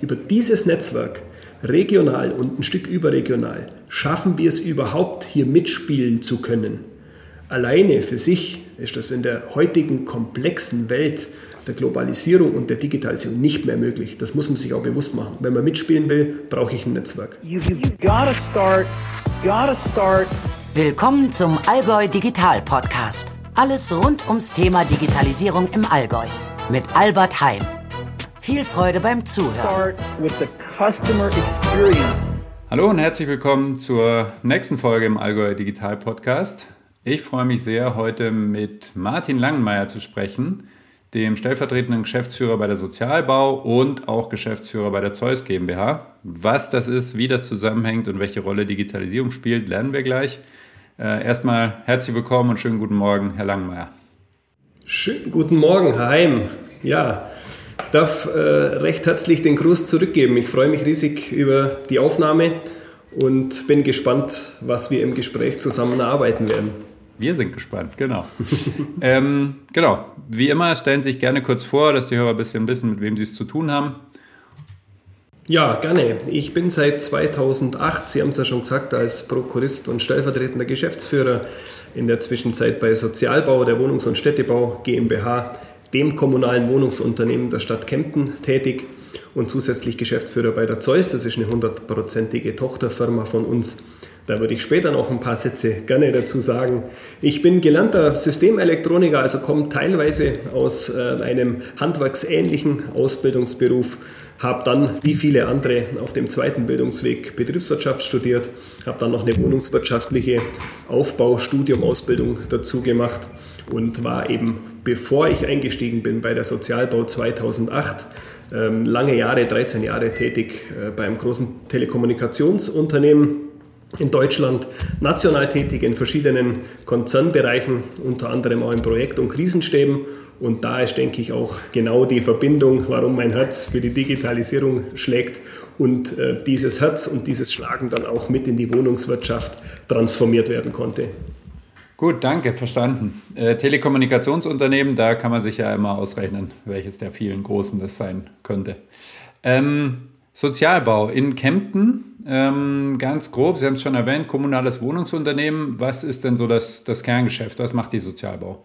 Über dieses Netzwerk, regional und ein Stück überregional, schaffen wir es überhaupt, hier mitspielen zu können. Alleine für sich ist das in der heutigen komplexen Welt der Globalisierung und der Digitalisierung nicht mehr möglich. Das muss man sich auch bewusst machen. Wenn man mitspielen will, brauche ich ein Netzwerk. Willkommen zum Allgäu Digital Podcast. Alles rund ums Thema Digitalisierung im Allgäu mit Albert Heim. Viel Freude beim Zuhören. Hallo und herzlich willkommen zur nächsten Folge im Allgäu Digital Podcast. Ich freue mich sehr, heute mit Martin Langenmeier zu sprechen, dem stellvertretenden Geschäftsführer bei der Sozialbau und auch Geschäftsführer bei der Zeus GmbH. Was das ist, wie das zusammenhängt und welche Rolle Digitalisierung spielt, lernen wir gleich. Äh, erstmal herzlich willkommen und schönen guten Morgen, Herr Langenmeier. Schönen guten Morgen, Heim. Ja, darf äh, recht herzlich den Gruß zurückgeben. Ich freue mich riesig über die Aufnahme und bin gespannt, was wir im Gespräch zusammen erarbeiten werden. Wir sind gespannt, genau. ähm, genau, wie immer stellen Sie sich gerne kurz vor, dass die Hörer ein bisschen wissen, mit wem Sie es zu tun haben. Ja, gerne. Ich bin seit 2008, Sie haben es ja schon gesagt, als Prokurist und stellvertretender Geschäftsführer in der Zwischenzeit bei Sozialbau, der Wohnungs- und Städtebau GmbH, dem kommunalen Wohnungsunternehmen der Stadt Kempten tätig und zusätzlich Geschäftsführer bei der Zeus. Das ist eine hundertprozentige Tochterfirma von uns da würde ich später noch ein paar Sätze gerne dazu sagen. Ich bin gelernter Systemelektroniker, also komme teilweise aus äh, einem handwerksähnlichen Ausbildungsberuf, habe dann wie viele andere auf dem zweiten Bildungsweg Betriebswirtschaft studiert, habe dann noch eine wohnungswirtschaftliche Aufbaustudium, Ausbildung dazu gemacht und war eben, bevor ich eingestiegen bin bei der Sozialbau 2008, ähm, lange Jahre, 13 Jahre tätig äh, beim großen Telekommunikationsunternehmen in Deutschland national tätig in verschiedenen Konzernbereichen, unter anderem auch in Projekt- und Krisenstäben. Und da ist, denke ich, auch genau die Verbindung, warum mein Herz für die Digitalisierung schlägt und äh, dieses Herz und dieses Schlagen dann auch mit in die Wohnungswirtschaft transformiert werden konnte. Gut, danke, verstanden. Äh, Telekommunikationsunternehmen, da kann man sich ja immer ausrechnen, welches der vielen großen das sein könnte. Ähm, Sozialbau in Kempten ähm, ganz grob, Sie haben es schon erwähnt, kommunales Wohnungsunternehmen. Was ist denn so das, das Kerngeschäft? Was macht die Sozialbau?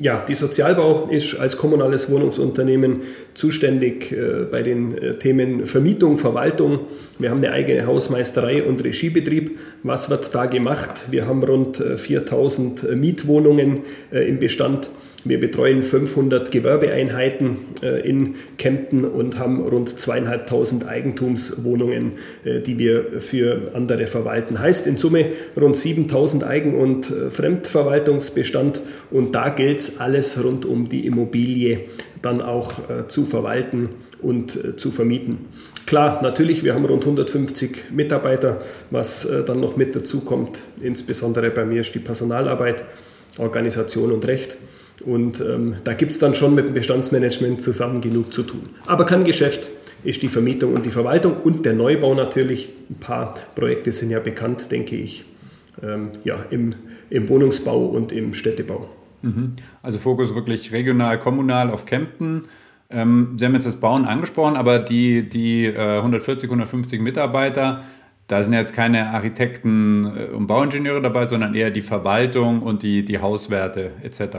Ja, die Sozialbau ist als kommunales Wohnungsunternehmen zuständig äh, bei den äh, Themen Vermietung, Verwaltung. Wir haben eine eigene Hausmeisterei und Regiebetrieb. Was wird da gemacht? Wir haben rund äh, 4000 äh, Mietwohnungen äh, im Bestand. Wir betreuen 500 Gewerbeeinheiten äh, in Kempten und haben rund zweieinhalbtausend Eigentumswohnungen, äh, die wir für andere verwalten. Heißt in Summe rund 7000 Eigen- und äh, Fremdverwaltungsbestand und da gilt es alles rund um die Immobilie dann auch zu verwalten und zu vermieten. Klar, natürlich, wir haben rund 150 Mitarbeiter, was dann noch mit dazu kommt. Insbesondere bei mir ist die Personalarbeit, Organisation und Recht. Und ähm, da gibt es dann schon mit dem Bestandsmanagement zusammen genug zu tun. Aber kein Geschäft ist die Vermietung und die Verwaltung und der Neubau natürlich. Ein paar Projekte sind ja bekannt, denke ich, ähm, ja, im, im Wohnungsbau und im Städtebau. Mhm. Also Fokus wirklich regional, kommunal auf Kempten. Ähm, Sie haben jetzt das Bauen angesprochen, aber die, die äh, 140, 150 Mitarbeiter, da sind jetzt keine Architekten äh, und Bauingenieure dabei, sondern eher die Verwaltung und die, die Hauswerte etc.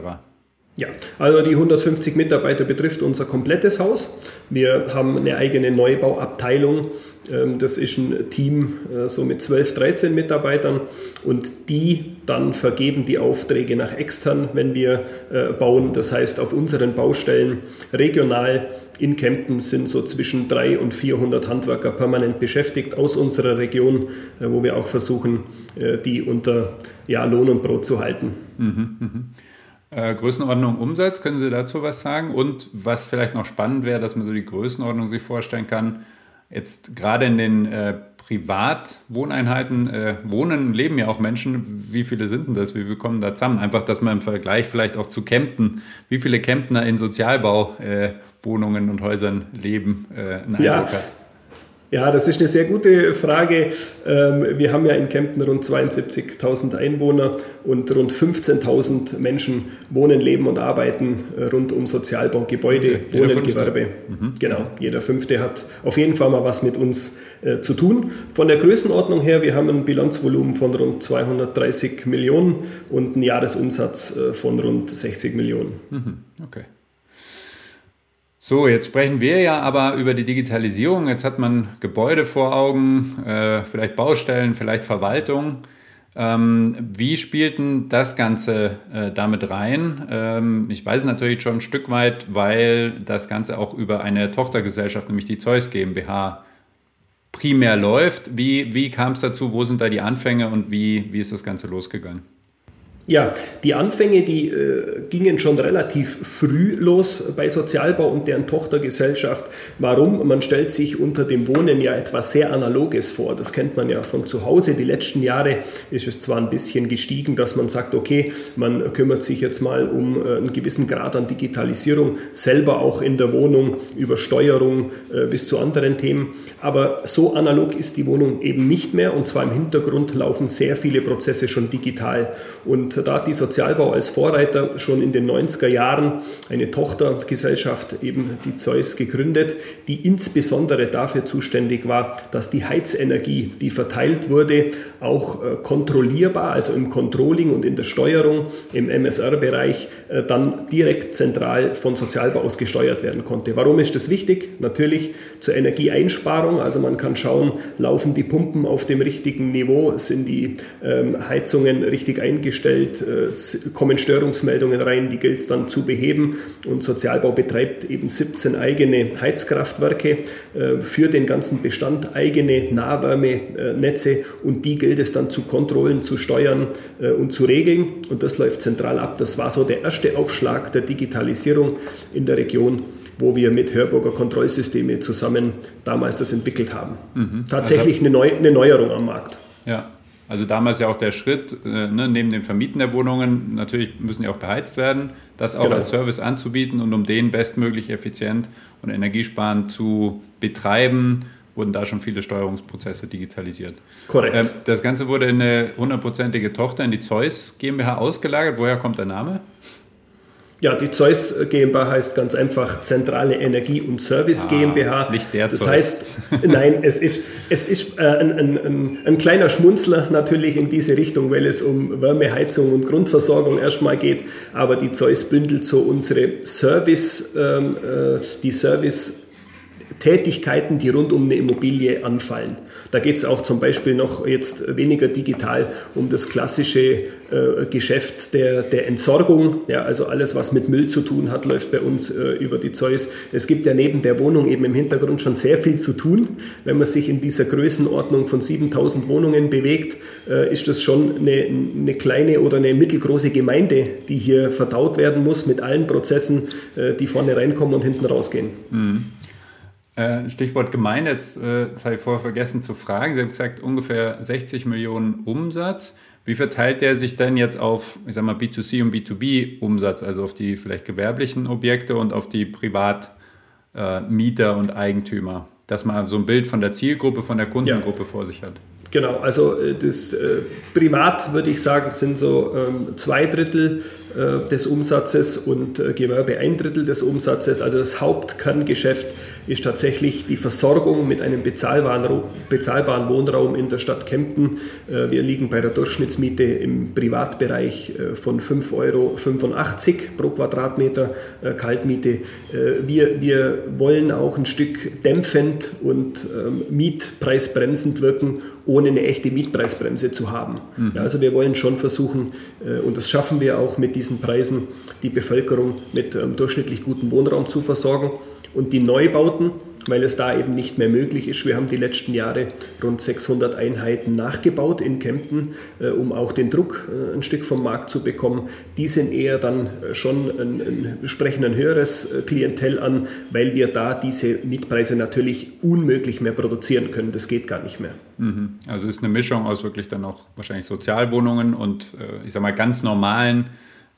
Ja, also die 150 Mitarbeiter betrifft unser komplettes Haus. Wir haben eine eigene Neubauabteilung. Ähm, das ist ein Team äh, so mit 12, 13 Mitarbeitern und die dann vergeben die Aufträge nach extern, wenn wir äh, bauen. Das heißt, auf unseren Baustellen regional in Kempten sind so zwischen 300 und 400 Handwerker permanent beschäftigt aus unserer Region, äh, wo wir auch versuchen, die unter ja, Lohn und Brot zu halten. Mhm, mh. Äh, Größenordnung Umsatz, können Sie dazu was sagen? Und was vielleicht noch spannend wäre, dass man so die Größenordnung sich vorstellen kann, jetzt gerade in den äh, Privatwohneinheiten äh, wohnen, leben ja auch Menschen. Wie viele sind denn das? Wie viele kommen da zusammen? Einfach, dass man im Vergleich vielleicht auch zu Kempten, wie viele Kemptner in Sozialbauwohnungen äh, und Häusern leben, äh, einen ja. Eindruck hat. Ja, das ist eine sehr gute Frage. Ähm, wir haben ja in Kempten rund 72.000 Einwohner und rund 15.000 Menschen wohnen, leben und arbeiten äh, rund um Sozialbau, Gebäude, okay. Wohnen, Gewerbe. Mhm. Genau, jeder Fünfte hat auf jeden Fall mal was mit uns äh, zu tun. Von der Größenordnung her, wir haben ein Bilanzvolumen von rund 230 Millionen und einen Jahresumsatz äh, von rund 60 Millionen. Mhm. Okay. So, jetzt sprechen wir ja aber über die Digitalisierung. Jetzt hat man Gebäude vor Augen, äh, vielleicht Baustellen, vielleicht Verwaltung. Ähm, wie spielt denn das Ganze äh, damit rein? Ähm, ich weiß natürlich schon ein Stück weit, weil das Ganze auch über eine Tochtergesellschaft, nämlich die Zeus GmbH, primär läuft. Wie, wie kam es dazu? Wo sind da die Anfänge und wie, wie ist das Ganze losgegangen? Ja, die Anfänge, die äh, gingen schon relativ früh los bei Sozialbau und deren Tochtergesellschaft. Warum? Man stellt sich unter dem Wohnen ja etwas sehr Analoges vor. Das kennt man ja von zu Hause. Die letzten Jahre ist es zwar ein bisschen gestiegen, dass man sagt, okay, man kümmert sich jetzt mal um äh, einen gewissen Grad an Digitalisierung, selber auch in der Wohnung, über Steuerung äh, bis zu anderen Themen. Aber so analog ist die Wohnung eben nicht mehr und zwar im Hintergrund laufen sehr viele Prozesse schon digital. Und da hat die Sozialbau als Vorreiter schon in den 90er Jahren eine Tochtergesellschaft, eben die Zeus, gegründet, die insbesondere dafür zuständig war, dass die Heizenergie, die verteilt wurde, auch äh, kontrollierbar, also im Controlling und in der Steuerung im MSR-Bereich, äh, dann direkt zentral von Sozialbau aus gesteuert werden konnte. Warum ist das wichtig? Natürlich zur Energieeinsparung. Also man kann schauen, laufen die Pumpen auf dem richtigen Niveau, sind die ähm, Heizungen richtig eingestellt, Umfeld äh, kommen Störungsmeldungen rein, die gilt es dann zu beheben. Und Sozialbau betreibt eben 17 eigene Heizkraftwerke äh, für den ganzen Bestand, eigene Nahwärmenetze und die gilt es dann zu kontrollen, zu steuern äh, und zu regeln. Und das läuft zentral ab. Das war so der erste Aufschlag der Digitalisierung in der Region wo wir mit Hörburger Kontrollsysteme zusammen damals das entwickelt haben. Mhm. Tatsächlich also, eine, Neu eine Neuerung am Markt. Ja, also damals ja auch der Schritt, äh, ne, neben dem Vermieten der Wohnungen, natürlich müssen die auch beheizt werden, das auch genau. als Service anzubieten und um den bestmöglich effizient und energiesparend zu betreiben, wurden da schon viele Steuerungsprozesse digitalisiert. Korrekt. Ähm, das Ganze wurde in eine hundertprozentige Tochter in die Zeus GmbH ausgelagert. Woher kommt der Name? Ja, die Zeus GmbH heißt ganz einfach Zentrale Energie und Service ah, GmbH. Nicht der Das Zeus. heißt, nein, es ist, es ist äh, ein, ein, ein, kleiner Schmunzler natürlich in diese Richtung, weil es um Wärmeheizung und Grundversorgung erstmal geht. Aber die Zeus bündelt so unsere Service, ähm, äh, die Service Tätigkeiten, die rund um eine Immobilie anfallen. Da geht es auch zum Beispiel noch jetzt weniger digital um das klassische äh, Geschäft der, der Entsorgung. Ja, also alles, was mit Müll zu tun hat, läuft bei uns äh, über die Zeus. Es gibt ja neben der Wohnung eben im Hintergrund schon sehr viel zu tun. Wenn man sich in dieser Größenordnung von 7000 Wohnungen bewegt, äh, ist das schon eine, eine, kleine oder eine mittelgroße Gemeinde, die hier verdaut werden muss mit allen Prozessen, äh, die vorne reinkommen und hinten rausgehen. Mhm. Äh, Stichwort Gemeinde, jetzt äh, das habe ich vorher vergessen zu fragen. Sie haben gesagt, ungefähr 60 Millionen Umsatz. Wie verteilt der sich denn jetzt auf, ich sag mal, B2C und B2B-Umsatz, also auf die vielleicht gewerblichen Objekte und auf die Privatmieter äh, und Eigentümer? Dass man so ein Bild von der Zielgruppe, von der Kundengruppe ja. vor sich hat. Genau, also das äh, Privat würde ich sagen, sind so ähm, zwei Drittel des Umsatzes und äh, Gewerbe ein Drittel des Umsatzes. Also das Hauptkerngeschäft ist tatsächlich die Versorgung mit einem bezahlbaren, bezahlbaren Wohnraum in der Stadt Kempten. Äh, wir liegen bei der Durchschnittsmiete im Privatbereich von 5,85 Euro pro Quadratmeter Kaltmiete. Wir, wir wollen auch ein Stück dämpfend und ähm, mietpreisbremsend wirken, ohne eine echte Mietpreisbremse zu haben. Mhm. Also wir wollen schon versuchen, und das schaffen wir auch mit diesen Preisen die Bevölkerung mit ähm, durchschnittlich gutem Wohnraum zu versorgen. Und die Neubauten, weil es da eben nicht mehr möglich ist. Wir haben die letzten Jahre rund 600 Einheiten nachgebaut in Kempten, äh, um auch den Druck äh, ein Stück vom Markt zu bekommen. Die sind eher dann äh, schon ein, ein, sprechen ein höheres äh, Klientel an, weil wir da diese Mietpreise natürlich unmöglich mehr produzieren können. Das geht gar nicht mehr. Mhm. Also ist eine Mischung aus wirklich dann auch wahrscheinlich Sozialwohnungen und äh, ich sage mal ganz normalen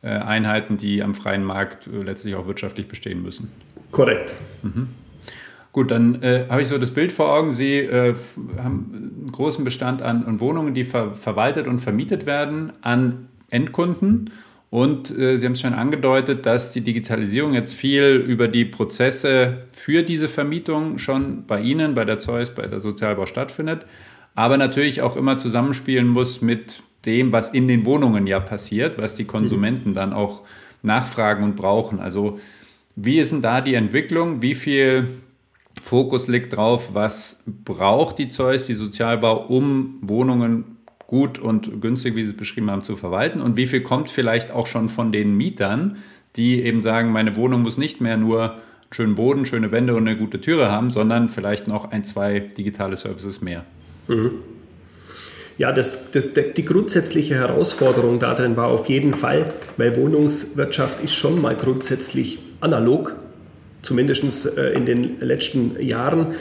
Einheiten, die am freien Markt äh, letztlich auch wirtschaftlich bestehen müssen. Korrekt. Mhm. Gut, dann äh, habe ich so das Bild vor Augen. Sie äh, haben einen großen Bestand an, an Wohnungen, die ver verwaltet und vermietet werden an Endkunden. Und äh, Sie haben es schon angedeutet, dass die Digitalisierung jetzt viel über die Prozesse für diese Vermietung schon bei Ihnen, bei der Zeus, bei der Sozialbau stattfindet, aber natürlich auch immer zusammenspielen muss mit dem, was in den Wohnungen ja passiert, was die Konsumenten dann auch nachfragen und brauchen. Also wie ist denn da die Entwicklung? Wie viel Fokus liegt drauf, was braucht die Zeus, die Sozialbau, um Wohnungen gut und günstig, wie Sie es beschrieben haben, zu verwalten und wie viel kommt vielleicht auch schon von den Mietern, die eben sagen, meine Wohnung muss nicht mehr nur schönen Boden, schöne Wände und eine gute Türe haben, sondern vielleicht noch ein, zwei digitale Services mehr. Mhm. Ja, das, das, die grundsätzliche Herausforderung darin war auf jeden Fall, weil Wohnungswirtschaft ist schon mal grundsätzlich analog zumindest äh, in den letzten Jahren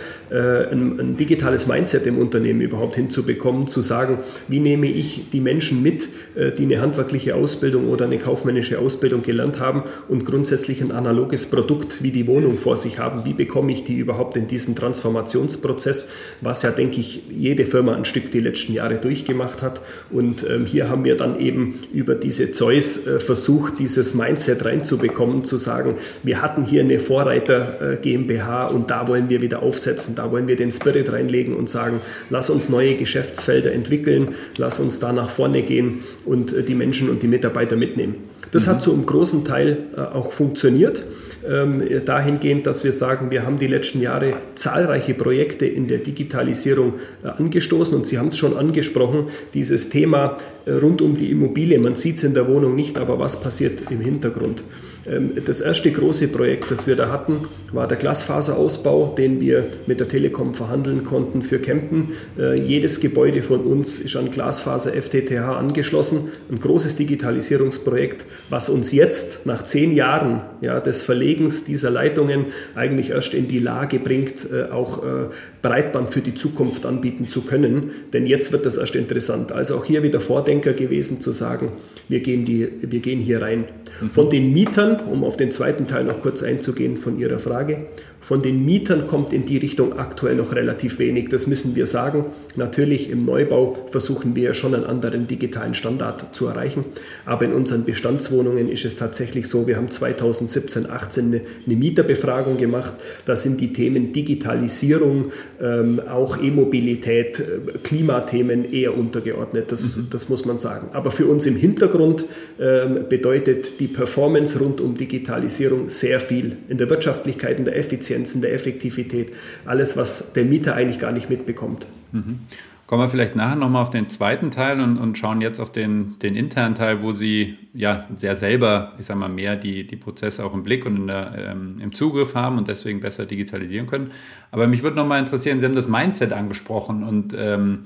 ein, ein, digitales Mindset im Unternehmen überhaupt hinzubekommen, zu sagen, wie nehme ich die Menschen mit, äh, die eine handwerkliche Ausbildung oder eine kaufmännische Ausbildung gelernt haben und grundsätzlich ein analoges Produkt wie die Wohnung vor sich haben, wie bekomme ich die überhaupt in diesen Transformationsprozess, was ja, denke ich, jede Firma ein Stück die letzten Jahre durchgemacht hat. Und ähm, hier haben wir dann eben über diese Zeus äh, versucht, dieses Mindset reinzubekommen, zu sagen, wir hatten hier eine Vorreiter Vorreiter äh, GmbH und da wollen wir wieder aufsetzen, da wollen wir den Spirit reinlegen und sagen, lass uns neue Geschäftsfelder entwickeln, lass uns da nach vorne gehen und äh, die Menschen und die Mitarbeiter mitnehmen. Das mhm. hat so im großen Teil äh, auch funktioniert, ähm, dahingehend, dass wir sagen, wir haben die letzten Jahre zahlreiche Projekte in der Digitalisierung angestoßen und Sie haben es schon angesprochen, dieses Thema rund um die Immobilie, man sieht es in der Wohnung nicht, aber was passiert im Hintergrund? Ähm, das erste große Projekt, das wir da hatten, war der Glasfaserausbau, den wir mit der Telekom verhandeln konnten für Kempten. Äh, jedes Gebäude von uns ist an Glasfaser FTTH angeschlossen. Ein großes Digitalisierungsprojekt, was uns jetzt nach zehn Jahren ja, des Verlegens dieser Leitungen eigentlich erst in die Lage bringt, äh, auch äh, Breitband für die Zukunft anbieten zu können. Denn jetzt wird das erst interessant. Also auch hier wieder Vordenker gewesen zu sagen, wir gehen, die, wir gehen hier rein. Von den Mietern um auf den zweiten Teil noch kurz einzugehen von Ihrer Frage, von den Mietern kommt in die Richtung aktuell noch relativ wenig. Das müssen wir sagen. Natürlich im Neubau versuchen wir schon einen anderen digitalen Standard zu erreichen. Aber in unseren Bestandswohnungen ist es tatsächlich so, wir haben 2017, 18 eine, eine Mieterbefragung gemacht. Da sind die Themen Digitalisierung, ähm, auch E-Mobilität, äh, Klimathemen eher untergeordnet. Das, mhm. das muss man sagen. Aber für uns im Hintergrund ähm, bedeutet die Performance rund um Digitalisierung sehr viel in der Wirtschaftlichkeit, in der Effizienz Effizienz, in der Effektivität, alles, was der Mieter eigentlich gar nicht mitbekommt. Mhm. Kommen wir vielleicht nachher nochmal auf den zweiten Teil und, und schauen jetzt auf den, den internen Teil, wo Sie ja sehr selber, ich sag mal, mehr die, die Prozesse auch im Blick und der, ähm, im Zugriff haben und deswegen besser digitalisieren können. Aber mich würde nochmal interessieren, Sie haben das Mindset angesprochen und ähm,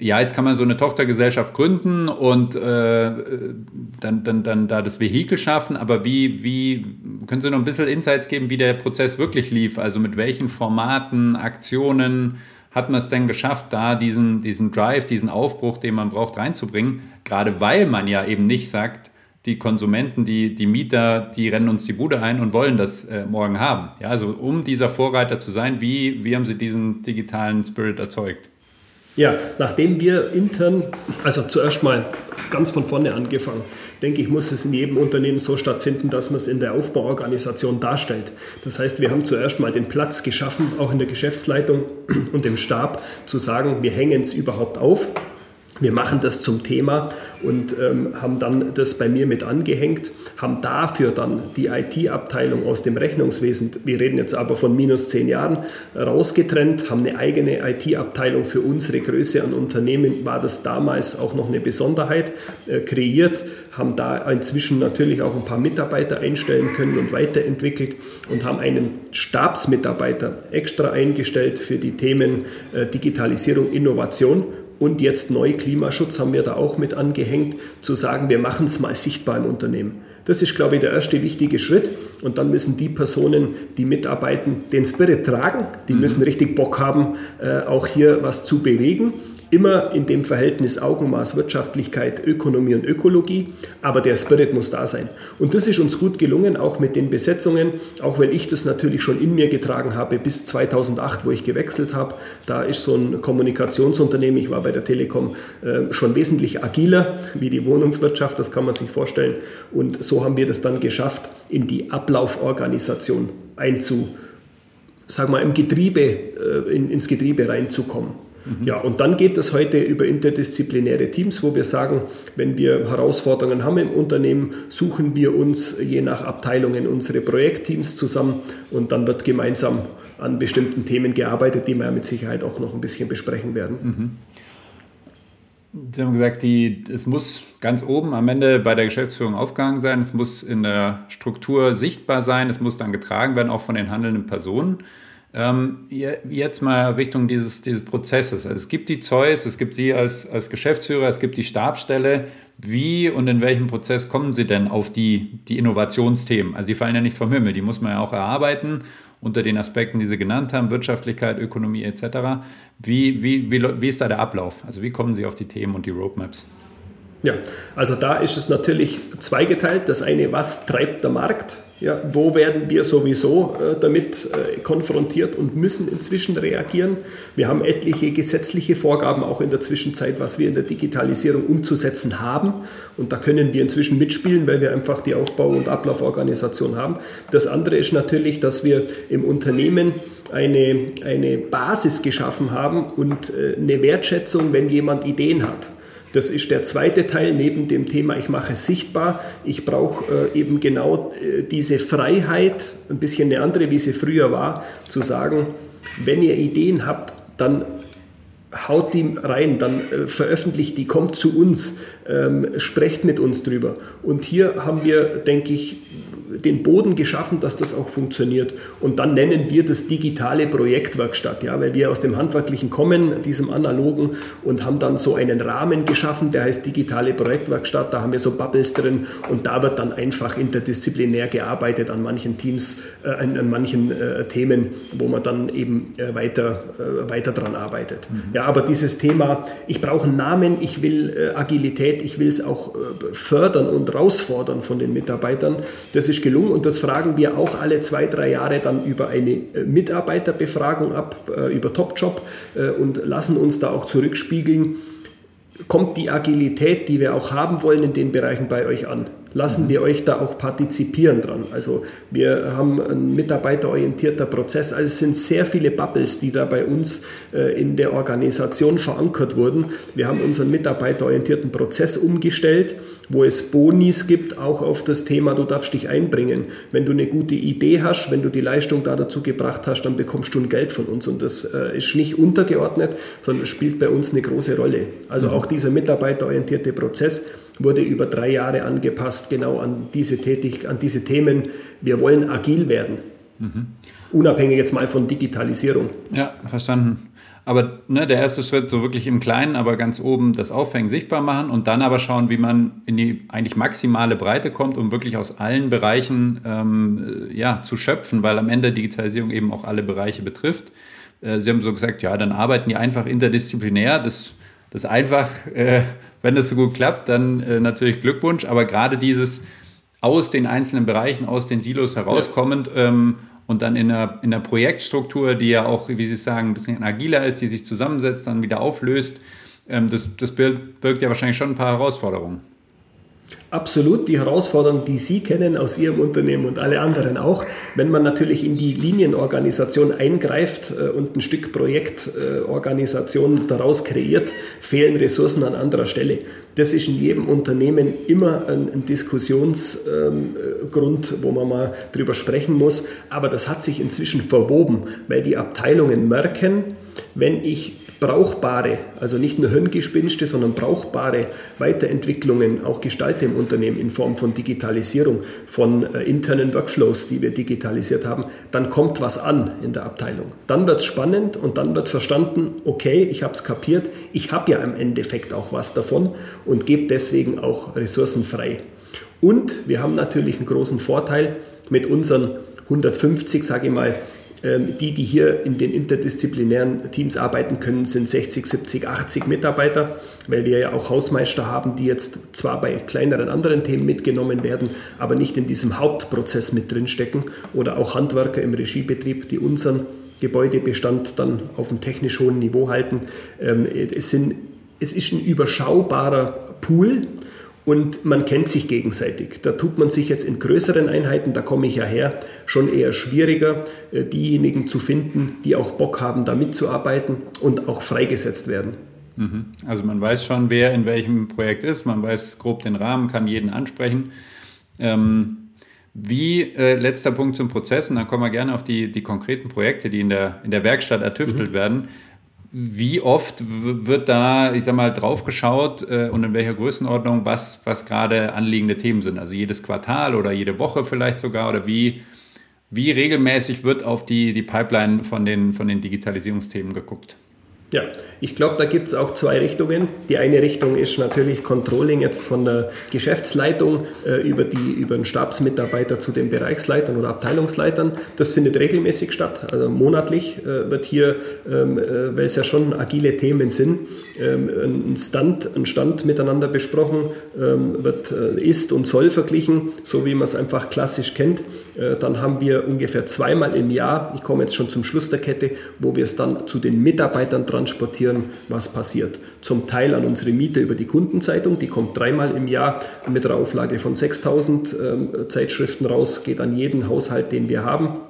ja, jetzt kann man so eine Tochtergesellschaft gründen und äh, dann, dann, dann da das Vehikel schaffen, aber wie, wie können Sie noch ein bisschen Insights geben, wie der Prozess wirklich lief? Also mit welchen Formaten, Aktionen hat man es denn geschafft, da diesen, diesen Drive, diesen Aufbruch, den man braucht, reinzubringen? Gerade weil man ja eben nicht sagt, die Konsumenten, die, die Mieter, die rennen uns die Bude ein und wollen das äh, morgen haben. Ja, also um dieser Vorreiter zu sein, wie, wie haben Sie diesen digitalen Spirit erzeugt? Ja, nachdem wir intern, also zuerst mal ganz von vorne angefangen, denke ich, muss es in jedem Unternehmen so stattfinden, dass man es in der Aufbauorganisation darstellt. Das heißt, wir haben zuerst mal den Platz geschaffen, auch in der Geschäftsleitung und im Stab, zu sagen, wir hängen es überhaupt auf wir machen das zum Thema und ähm, haben dann das bei mir mit angehängt, haben dafür dann die IT-Abteilung aus dem Rechnungswesen, wir reden jetzt aber von minus zehn Jahren, rausgetrennt, haben eine eigene IT-Abteilung für unsere Größe an Unternehmen, war das damals auch noch eine Besonderheit, äh, kreiert, haben da inzwischen natürlich auch ein paar Mitarbeiter einstellen können und weiterentwickelt und haben einen Stabsmitarbeiter extra eingestellt für die Themen äh, Digitalisierung, Innovation und jetzt neu Klimaschutz haben wir da auch mit angehängt, zu sagen, wir machen es mal sichtbar im Unternehmen. Das ist, glaube ich, der erste wichtige Schritt. Und dann müssen die Personen, die mitarbeiten, den Spirit tragen. Die mhm. müssen richtig Bock haben, äh, auch hier was zu bewegen. Immer in dem Verhältnis Augenmaß, Wirtschaftlichkeit, Ökonomie und Ökologie, aber der Spirit muss da sein. Und das ist uns gut gelungen, auch mit den Besetzungen, auch weil ich das natürlich schon in mir getragen habe bis 2008, wo ich gewechselt habe. Da ist so ein Kommunikationsunternehmen, ich war bei der Telekom, äh, schon wesentlich agiler wie die Wohnungswirtschaft, das kann man sich vorstellen. Und so haben wir das dann geschafft, in die Ablauforganisation einzu, sagen wir, im Getriebe, äh, in, ins Getriebe reinzukommen. Ja, und dann geht es heute über interdisziplinäre Teams, wo wir sagen, wenn wir Herausforderungen haben im Unternehmen, suchen wir uns je nach Abteilungen unsere Projektteams zusammen und dann wird gemeinsam an bestimmten Themen gearbeitet, die wir mit Sicherheit auch noch ein bisschen besprechen werden. Mhm. Sie haben gesagt, die, es muss ganz oben am Ende bei der Geschäftsführung aufgegangen sein, es muss in der Struktur sichtbar sein, es muss dann getragen werden, auch von den handelnden Personen. Ähm, jetzt mal Richtung dieses, dieses Prozesses. Also es gibt die Zeus, es gibt Sie als, als Geschäftsführer, es gibt die Stabstelle. Wie und in welchem Prozess kommen Sie denn auf die, die Innovationsthemen? Also die fallen ja nicht vom Himmel, die muss man ja auch erarbeiten unter den Aspekten, die Sie genannt haben, Wirtschaftlichkeit, Ökonomie etc. Wie, wie, wie, wie ist da der Ablauf? Also wie kommen Sie auf die Themen und die Roadmaps? Ja, also da ist es natürlich zweigeteilt. Das eine, was treibt der Markt? Ja, wo werden wir sowieso äh, damit äh, konfrontiert und müssen inzwischen reagieren? Wir haben etliche gesetzliche Vorgaben auch in der Zwischenzeit, was wir in der Digitalisierung umzusetzen haben. Und da können wir inzwischen mitspielen, weil wir einfach die Aufbau- und Ablauforganisation haben. Das andere ist natürlich, dass wir im Unternehmen eine, eine Basis geschaffen haben und äh, eine Wertschätzung, wenn jemand Ideen hat. Das ist der zweite Teil neben dem Thema, ich mache es sichtbar. Ich brauche äh, eben genau äh, diese Freiheit, ein bisschen eine andere, wie sie früher war, zu sagen, wenn ihr Ideen habt, dann haut die rein, dann äh, veröffentlicht die, kommt zu uns, ähm, sprecht mit uns drüber. Und hier haben wir, denke ich, den Boden geschaffen, dass das auch funktioniert. Und dann nennen wir das digitale Projektwerkstatt, ja, weil wir aus dem Handwerklichen kommen, diesem analogen, und haben dann so einen Rahmen geschaffen, der heißt digitale Projektwerkstatt. Da haben wir so Bubbles drin und da wird dann einfach interdisziplinär gearbeitet an manchen Teams, äh, an, an, manchen äh, Themen, wo man dann eben äh, weiter, äh, weiter dran arbeitet. Mhm. Ja, aber dieses Thema, ich brauche einen Namen, ich will äh, Agilität, ich will es auch äh, fördern und herausfordern von den Mitarbeitern, das ist gelungen und das fragen wir auch alle zwei, drei Jahre dann über eine äh, Mitarbeiterbefragung ab, äh, über Topjob äh, und lassen uns da auch zurückspiegeln, kommt die Agilität, die wir auch haben wollen, in den Bereichen bei euch an? Lassen wir euch da auch partizipieren dran. Also wir haben einen mitarbeiterorientierter Prozess. Also es sind sehr viele Bubbles, die da bei uns äh, in der Organisation verankert wurden. Wir haben unseren mitarbeiterorientierten Prozess umgestellt, wo es Bonis gibt, auch auf das Thema, du darfst dich einbringen. Wenn du eine gute Idee hast, wenn du die Leistung da dazu gebracht hast, dann bekommst du ein Geld von uns. Und das äh, ist nicht untergeordnet, sondern spielt bei uns eine große Rolle. Also auch dieser mitarbeiterorientierte Prozess wurde über drei Jahre angepasst, genau an diese, Tätig an diese Themen. Wir wollen agil werden. Mhm. Unabhängig jetzt mal von Digitalisierung. Ja, verstanden. Aber ne, der erste Schritt so wirklich im Kleinen, aber ganz oben das Aufhängen sichtbar machen und dann aber schauen, wie man in die eigentlich maximale Breite kommt, um wirklich aus allen Bereichen ähm, ja, zu schöpfen, weil am Ende Digitalisierung eben auch alle Bereiche betrifft. Äh, Sie haben so gesagt, ja, dann arbeiten die einfach interdisziplinär. Das das einfach, äh, wenn das so gut klappt, dann äh, natürlich Glückwunsch. Aber gerade dieses aus den einzelnen Bereichen, aus den Silos herauskommend ja. ähm, und dann in der, in der Projektstruktur, die ja auch, wie Sie sagen, ein bisschen agiler ist, die sich zusammensetzt, dann wieder auflöst, ähm, das, das birgt ja wahrscheinlich schon ein paar Herausforderungen. Absolut die Herausforderung, die Sie kennen aus Ihrem Unternehmen und alle anderen auch. Wenn man natürlich in die Linienorganisation eingreift äh, und ein Stück Projektorganisation daraus kreiert, fehlen Ressourcen an anderer Stelle. Das ist in jedem Unternehmen immer ein, ein Diskussionsgrund, wo man mal drüber sprechen muss. Aber das hat sich inzwischen verwoben, weil die Abteilungen merken, wenn ich brauchbare, also nicht nur Hirngespinste, sondern brauchbare Weiterentwicklungen auch gestalte im Unternehmen in Form von Digitalisierung, von äh, internen Workflows, die wir digitalisiert haben, dann kommt was an in der Abteilung. Dann wird es spannend und dann wird verstanden, okay, ich habe es kapiert, ich habe ja im Endeffekt auch was davon und gebe deswegen auch Ressourcen frei. Und wir haben natürlich einen großen Vorteil mit unseren 150, sage ich mal, die, die hier in den interdisziplinären Teams arbeiten können, sind 60, 70, 80 Mitarbeiter, weil wir ja auch Hausmeister haben, die jetzt zwar bei kleineren anderen Themen mitgenommen werden, aber nicht in diesem Hauptprozess mit drinstecken oder auch Handwerker im Regiebetrieb, die unseren Gebäudebestand dann auf einem technisch hohen Niveau halten. Ähm, es, sind, es ist ein überschaubarer Pool und man kennt sich gegenseitig. Da tut man sich jetzt in größeren Einheiten, da komme ich ja her, schon eher schwieriger, äh, diejenigen zu finden, die auch Bock haben, da mitzuarbeiten und auch freigesetzt werden. Mhm. Also man weiß schon, wer in welchem Projekt ist, man weiß grob den Rahmen, kann jeden ansprechen. Ähm, wie, äh, letzter Punkt zum Prozess, und dann kommen wir gerne auf die, die konkreten Projekte, die in der, in der Werkstatt ertüftelt mhm. werden. Wie oft wird da, ich sag mal, drauf geschaut äh, und in welcher Größenordnung, was, was gerade anliegende Themen sind? Also jedes Quartal oder jede Woche vielleicht sogar? Oder wie, wie regelmäßig wird auf die, die Pipeline von den, von den Digitalisierungsthemen geguckt? Ja, ich glaube, da gibt es auch zwei Richtungen. Die eine Richtung ist natürlich Controlling jetzt von der Geschäftsleitung äh, über, die, über den Stabsmitarbeiter zu den Bereichsleitern oder Abteilungsleitern. Das findet regelmäßig statt. Also monatlich äh, wird hier, ähm, äh, weil es ja schon agile Themen sind, ähm, ein Stand, ein Stand miteinander besprochen, ähm, wird äh, ist und soll verglichen, so wie man es einfach klassisch kennt. Äh, dann haben wir ungefähr zweimal im Jahr, ich komme jetzt schon zum Schluss der Kette, wo wir es dann zu den Mitarbeitern transportieren, was passiert. Zum Teil an unsere Mieter über die Kundenzeitung, die kommt dreimal im Jahr mit einer Auflage von 6000 ähm, Zeitschriften raus, geht an jeden Haushalt, den wir haben.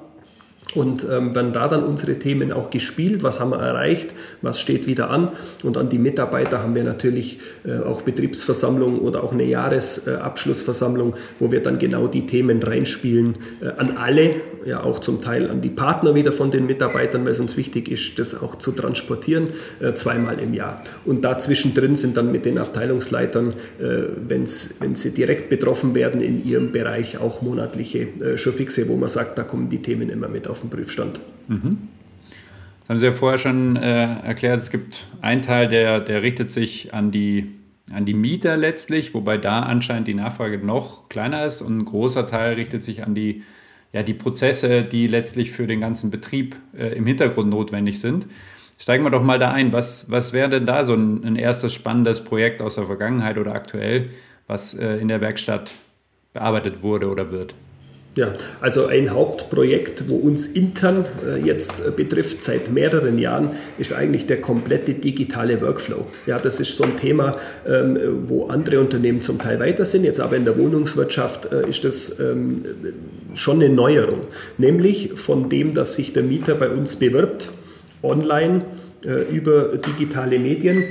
Und ähm, werden da dann unsere Themen auch gespielt, was haben wir erreicht, was steht wieder an. Und an die Mitarbeiter haben wir natürlich äh, auch Betriebsversammlung oder auch eine Jahresabschlussversammlung, äh, wo wir dann genau die Themen reinspielen äh, an alle, ja auch zum Teil an die Partner wieder von den Mitarbeitern, weil es uns wichtig ist, das auch zu transportieren, äh, zweimal im Jahr. Und dazwischen drin sind dann mit den Abteilungsleitern, äh, wenn sie direkt betroffen werden in ihrem Bereich, auch monatliche äh, Showfixe, wo man sagt, da kommen die Themen immer mit auf auf dem Prüfstand. Mhm. Das haben Sie ja vorher schon äh, erklärt, es gibt einen Teil, der, der richtet sich an die, an die Mieter letztlich, wobei da anscheinend die Nachfrage noch kleiner ist und ein großer Teil richtet sich an die, ja, die Prozesse, die letztlich für den ganzen Betrieb äh, im Hintergrund notwendig sind. Steigen wir doch mal da ein. Was, was wäre denn da so ein, ein erstes spannendes Projekt aus der Vergangenheit oder aktuell, was äh, in der Werkstatt bearbeitet wurde oder wird? Ja, also ein Hauptprojekt, wo uns intern äh, jetzt äh, betrifft seit mehreren Jahren, ist eigentlich der komplette digitale Workflow. Ja, das ist so ein Thema, ähm, wo andere Unternehmen zum Teil weiter sind. Jetzt aber in der Wohnungswirtschaft äh, ist das ähm, schon eine Neuerung. Nämlich von dem, dass sich der Mieter bei uns bewirbt, online über digitale Medien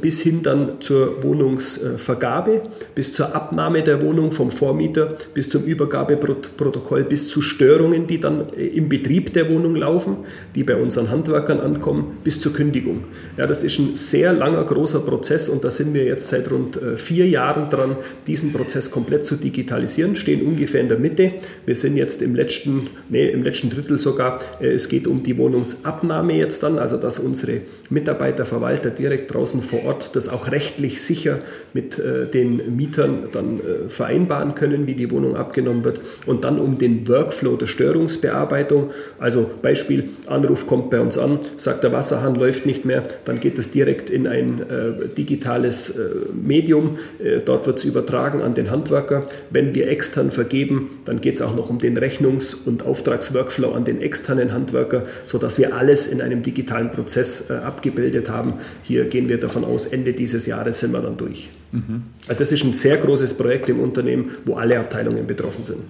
bis hin dann zur Wohnungsvergabe, bis zur Abnahme der Wohnung vom Vormieter, bis zum Übergabeprotokoll, bis zu Störungen, die dann äh, im Betrieb der Wohnung laufen, die bei unseren Handwerkern ankommen, bis zur Kündigung. Ja, das ist ein sehr langer, großer Prozess und da sind wir jetzt seit rund äh, vier Jahren dran, diesen Prozess komplett zu digitalisieren, stehen ungefähr in der Mitte. Wir sind jetzt im letzten, nee, im letzten Drittel sogar. Äh, es geht um die Wohnungsabnahme jetzt dann, also dass unsere Mitarbeiter, Verwalter direkt drauf draußen vor Ort das auch rechtlich sicher mit äh, den Mietern dann äh, vereinbaren können, wie die Wohnung abgenommen wird. Und dann um den Workflow der Störungsbearbeitung. Also Beispiel, Anruf kommt bei uns an, sagt der Wasserhahn läuft nicht mehr, dann geht es direkt in ein äh, digitales äh, Medium. Äh, dort wird es übertragen an den Handwerker. Wenn wir extern vergeben, dann geht es auch noch um den Rechnungs- und Auftragsworkflow an den externen Handwerker, sodass wir alles in einem digitalen Prozess äh, abgebildet haben. Hier gehen wir davon aus, Ende dieses Jahres sind wir dann durch. Mhm. Also das ist ein sehr großes Projekt im Unternehmen, wo alle Abteilungen betroffen sind.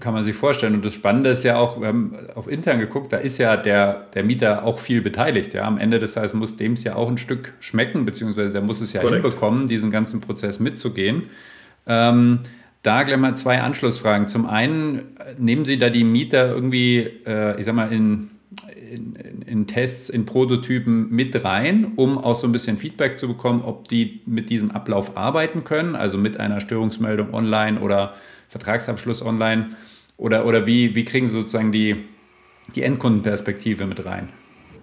Kann man sich vorstellen. Und das Spannende ist ja auch, wir haben auf intern geguckt, da ist ja der, der Mieter auch viel beteiligt. Ja. Am Ende des Tages muss dem es ja auch ein Stück schmecken, beziehungsweise er muss es ja Korrekt. hinbekommen, diesen ganzen Prozess mitzugehen. Ähm, da gleich mal zwei Anschlussfragen. Zum einen, nehmen Sie da die Mieter irgendwie, äh, ich sag mal, in in, in, in, Tests, in Prototypen mit rein, um auch so ein bisschen Feedback zu bekommen, ob die mit diesem Ablauf arbeiten können, also mit einer Störungsmeldung online oder Vertragsabschluss online? Oder, oder wie, wie kriegen Sie sozusagen die, die Endkundenperspektive mit rein?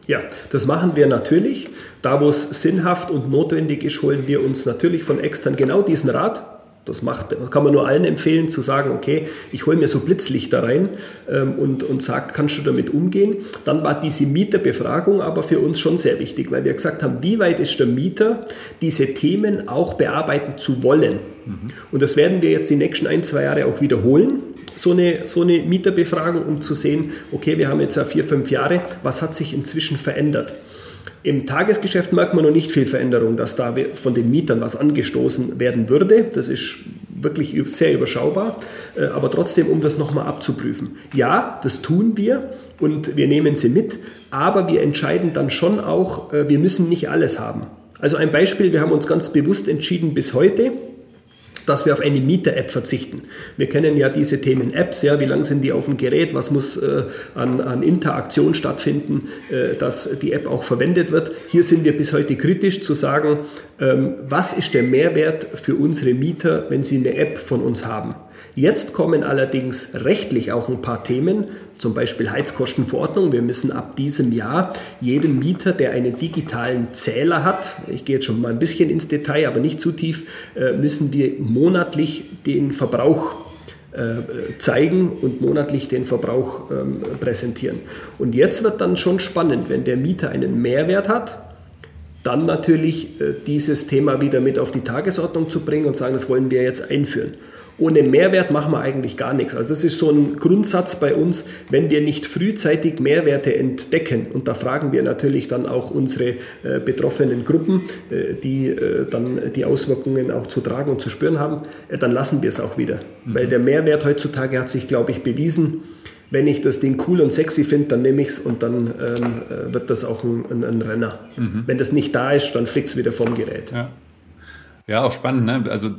Ja, das machen wir natürlich. Da, wo es sinnhaft und notwendig ist, holen wir uns natürlich von extern genau diesen Rat Das macht, kann man nur allen empfehlen, zu sagen, okay, ich hole mir so Blitzlichter rein ähm, und, und sage, kannst du damit umgehen? Dann war diese Mieterbefragung aber für uns schon sehr wichtig, weil wir gesagt haben, wie weit ist der Mieter, diese Themen auch bearbeiten zu wollen? Mhm. Und das werden wir jetzt die nächsten ein, zwei Jahre auch wiederholen so eine, so eine Mieterbefragung, um zu sehen, okay, wir haben jetzt ja vier, fünf Jahre, was hat sich inzwischen verändert? Im Tagesgeschäft merkt man noch nicht viel Veränderung, dass da von den Mietern was angestoßen werden würde. Das ist wirklich sehr überschaubar, äh, aber trotzdem, um das nochmal abzuprüfen. Ja, das tun wir und wir nehmen sie mit, aber wir entscheiden dann schon auch, äh, wir müssen nicht alles haben. Also ein Beispiel, wir haben uns ganz bewusst entschieden bis heute, dass wir auf eine Mieter-App verzichten. Wir kennen ja diese Themen Apps, ja, wie lange sind die auf dem Gerät, was muss äh, an, an, Interaktion stattfinden, äh, dass die App auch verwendet wird. Hier sind wir bis heute kritisch zu sagen, ähm, was ist der Mehrwert für unsere Mieter, wenn sie eine App von uns haben. Jetzt kommen allerdings rechtlich auch ein paar Themen, zum Beispiel Heizkostenverordnung. Wir müssen ab diesem Jahr jedem Mieter, der einen digitalen Zähler hat, ich gehe jetzt schon mal ein bisschen ins Detail, aber nicht zu tief, äh, müssen wir monatlich den Verbrauch äh, zeigen und monatlich den Verbrauch ähm, präsentieren. Und jetzt wird dann schon spannend, wenn der Mieter einen Mehrwert hat, dann natürlich äh, dieses Thema wieder mit auf die Tagesordnung zu bringen und sagen, das wollen wir jetzt einführen. Ohne Mehrwert machen wir eigentlich gar nichts. Also das ist so ein Grundsatz bei uns, wenn wir nicht frühzeitig Mehrwerte entdecken, und da fragen wir natürlich dann auch unsere äh, betroffenen Gruppen, äh, die äh, dann die Auswirkungen auch zu tragen und zu spüren haben, äh, dann lassen wir es auch wieder. Mhm. Weil der Mehrwert heutzutage hat sich, glaube ich, bewiesen. Wenn ich das Ding cool und sexy finde, dann nehme ich es und dann ähm, äh, wird das auch ein, ein, ein Renner. Mhm. Wenn das nicht da ist, dann fliegt es wieder vom Gerät. Ja. ja, auch spannend. Ne? Also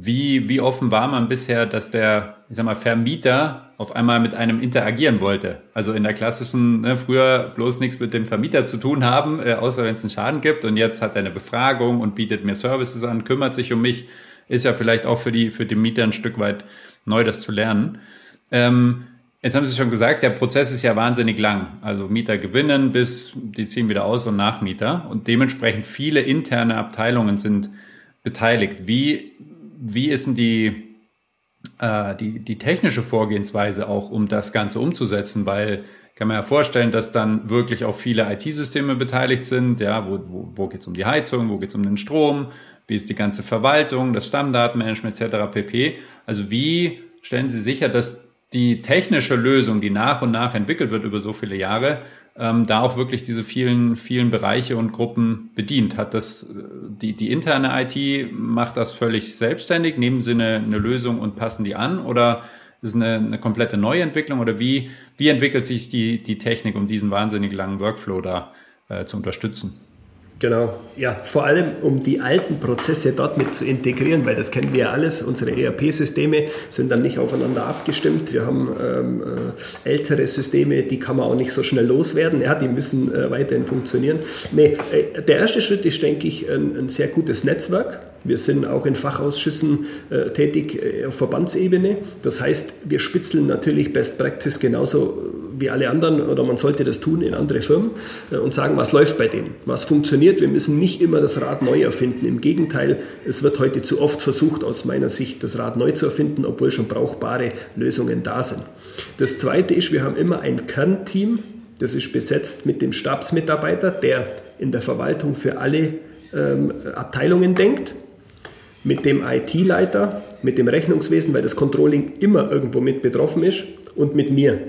wie, wie offen war man bisher, dass der, ich sag mal, Vermieter auf einmal mit einem interagieren wollte? Also in der klassischen, ne, früher bloß nichts mit dem Vermieter zu tun haben, äh, außer wenn es einen Schaden gibt und jetzt hat er eine Befragung und bietet mir Services an, kümmert sich um mich, ist ja vielleicht auch für die, für die Mieter ein Stück weit neu, das zu lernen. Ähm, Jetzt haben Sie schon gesagt, der Prozess ist ja wahnsinnig lang. Also Mieter gewinnen bis die ziehen wieder aus und Nachmieter. Und dementsprechend viele interne Abteilungen sind beteiligt. Wie wie ist denn die, äh, die, die technische Vorgehensweise auch, um das Ganze umzusetzen? Weil kann man ja vorstellen, dass dann wirklich auch viele IT-Systeme beteiligt sind. Ja, wo, wo, wo geht es um die Heizung, wo geht es um den Strom, wie ist die ganze Verwaltung, das Stammdatenmanagement etc. pp. Also wie stellen Sie sicher, dass die technische Lösung, die nach und nach entwickelt wird über so viele Jahre, ähm, da auch wirklich diese vielen, vielen Bereiche und Gruppen bedient. Hat das, äh, die, die interne IT macht das völlig selbstständig, nehmen sie eine, eine Lösung und passen die an oder ist eine, eine komplette Neuentwicklung oder wie, wie entwickelt sich die, die Technik, um diesen wahnsinnig langen Workflow da äh, zu unterstützen? Genau, ja, vor allem um die alten Prozesse dort mit zu integrieren, weil das kennen wir ja alles. Unsere ERP-Systeme sind dann nicht aufeinander abgestimmt. Wir haben ähm, äh, ältere Systeme, die kann man auch nicht so schnell loswerden. Ja, die müssen äh, weiterhin funktionieren. Nee, äh, der erste Schritt ist, denke ich, ein, ein sehr gutes Netzwerk. Wir sind auch in Fachausschüssen äh, tätig äh, auf Verbandsebene. Das heißt, wir spitzeln natürlich Best Practice genauso wie alle anderen oder man sollte das tun in andere Firmen äh, und sagen, was läuft bei denen, was funktioniert. Wir müssen nicht immer das Rad neu erfinden. Im Gegenteil, es wird heute zu oft versucht, aus meiner Sicht das Rad neu zu erfinden, obwohl schon brauchbare Lösungen da sind. Das Zweite ist, wir haben immer ein Kernteam, das ist besetzt mit dem Stabsmitarbeiter, der in der Verwaltung für alle ähm, Abteilungen denkt mit dem IT-Leiter, mit dem Rechnungswesen, weil das Controlling immer irgendwo mit betroffen ist und mit mir.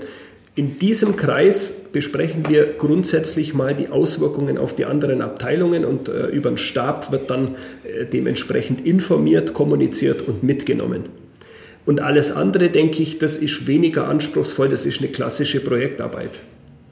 In diesem Kreis besprechen wir grundsätzlich mal die Auswirkungen auf die anderen Abteilungen und äh, über den Stab wird dann äh, dementsprechend informiert, kommuniziert und mitgenommen. Und alles andere, denke ich, das ist weniger anspruchsvoll, das ist eine klassische Projektarbeit.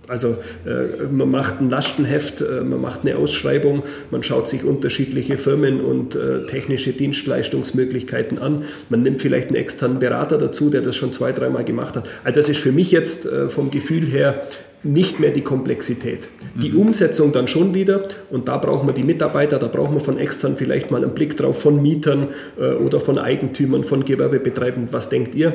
Also äh, man macht ein Lastenheft, äh, man macht eine Ausschreibung, man schaut sich unterschiedliche Firmen und äh, technische Dienstleistungsmöglichkeiten an. Man nimmt vielleicht einen externen Berater dazu, der das schon zwei, dreimal gemacht hat. Also das ist für mich jetzt äh, vom Gefühl her nicht mehr die Komplexität. Die mhm. Umsetzung dann schon wieder und da brauchen wir die Mitarbeiter, da brauchen wir von extern vielleicht mal einen Blick drauf, von Mietern äh, oder von Eigentümern, von Gewerbebetreibenden, was denkt ihr?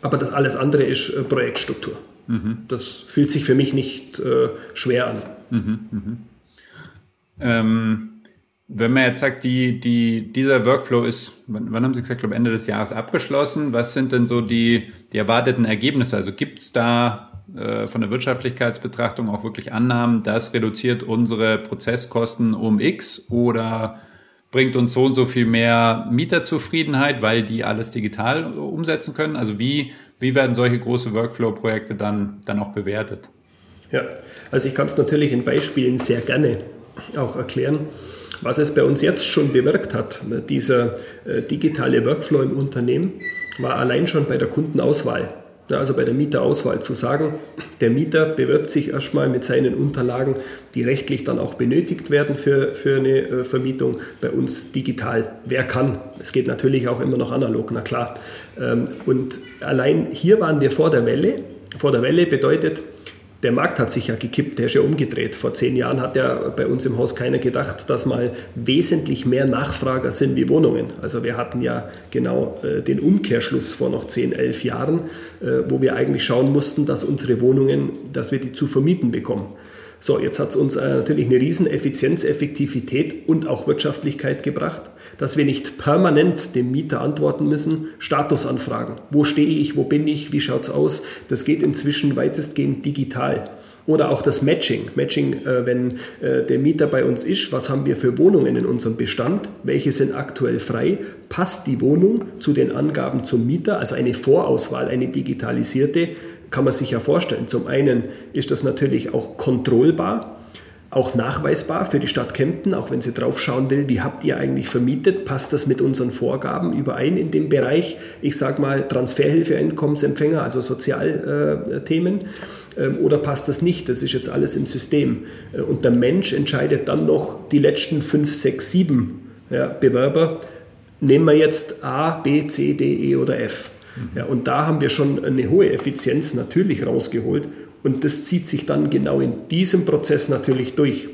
Aber das alles andere ist äh, Projektstruktur. Mhm. Das fühlt sich für mich nicht äh, schwer an. Mhm, mhm. Ähm, wenn man jetzt sagt, die, die, dieser Workflow ist, wann, wann haben Sie gesagt, glaube Ende des Jahres abgeschlossen. Was sind denn so die, die erwarteten Ergebnisse? Also gibt es da äh, von der Wirtschaftlichkeitsbetrachtung auch wirklich Annahmen, das reduziert unsere Prozesskosten um X oder bringt uns so und so viel mehr Mieterzufriedenheit, weil die alles digital umsetzen können? Also wie, wie werden solche große Workflow-Projekte dann, dann auch bewertet? Ja, also ich kann es natürlich in Beispielen sehr gerne auch erklären. Was es bei uns jetzt schon bewirkt hat, dieser äh, digitale Workflow im Unternehmen, war allein schon bei der Kundenauswahl also bei der Mieterauswahl zu sagen, der Mieter bewirbt sich erstmal mit seinen Unterlagen, die rechtlich dann auch benötigt werden für, für eine äh, Vermietung, bei uns digital. Wer kann? Es geht natürlich auch immer noch analog, na klar. Ähm, und allein hier waren wir vor der Welle. Vor der Welle bedeutet, der Markt hat sich ja gekippt, der ist ja umgedreht. Vor zehn Jahren hat ja bei uns im Haus keiner gedacht, dass mal wesentlich mehr Nachfrager sind wie Wohnungen. Also wir hatten ja genau äh, den Umkehrschluss vor noch zehn, elf Jahren, äh, wo wir eigentlich schauen mussten, dass unsere Wohnungen, dass wir die zu vermieten bekommen. So, jetzt hat es uns äh, natürlich eine riesen Effizienz, Effektivität und auch Wirtschaftlichkeit gebracht, dass wir nicht permanent dem Mieter antworten müssen, Statusanfragen. Wo stehe ich, wo bin ich, wie schaut es aus? Das geht inzwischen weitestgehend digital. Oder auch das Matching. Matching, äh, wenn äh, der Mieter bei uns ist, was haben wir für Wohnungen in unserem Bestand? Welche sind aktuell frei? Passt die Wohnung zu den Angaben zum Mieter? Also eine Vorauswahl, eine digitalisierte, kann man sich ja vorstellen. Zum einen ist das natürlich auch kontrollbar auch nachweisbar für die Stadt Kempten, auch wenn sie drauf schauen will, wie habt ihr eigentlich vermietet, passt das mit unseren Vorgaben überein in dem Bereich, ich sage mal Transferhilfe, Einkommensempfänger, also Sozialthemen, äh, äh, oder passt das nicht, das ist jetzt alles im System. Äh, und der Mensch entscheidet dann noch die letzten fünf, sechs, sieben ja, Bewerber, nehmen wir jetzt A, B, C, D, E oder F. Ja, und da haben wir schon eine hohe Effizienz natürlich rausgeholt und das zieht sich dann genau in diesem Prozess natürlich durch.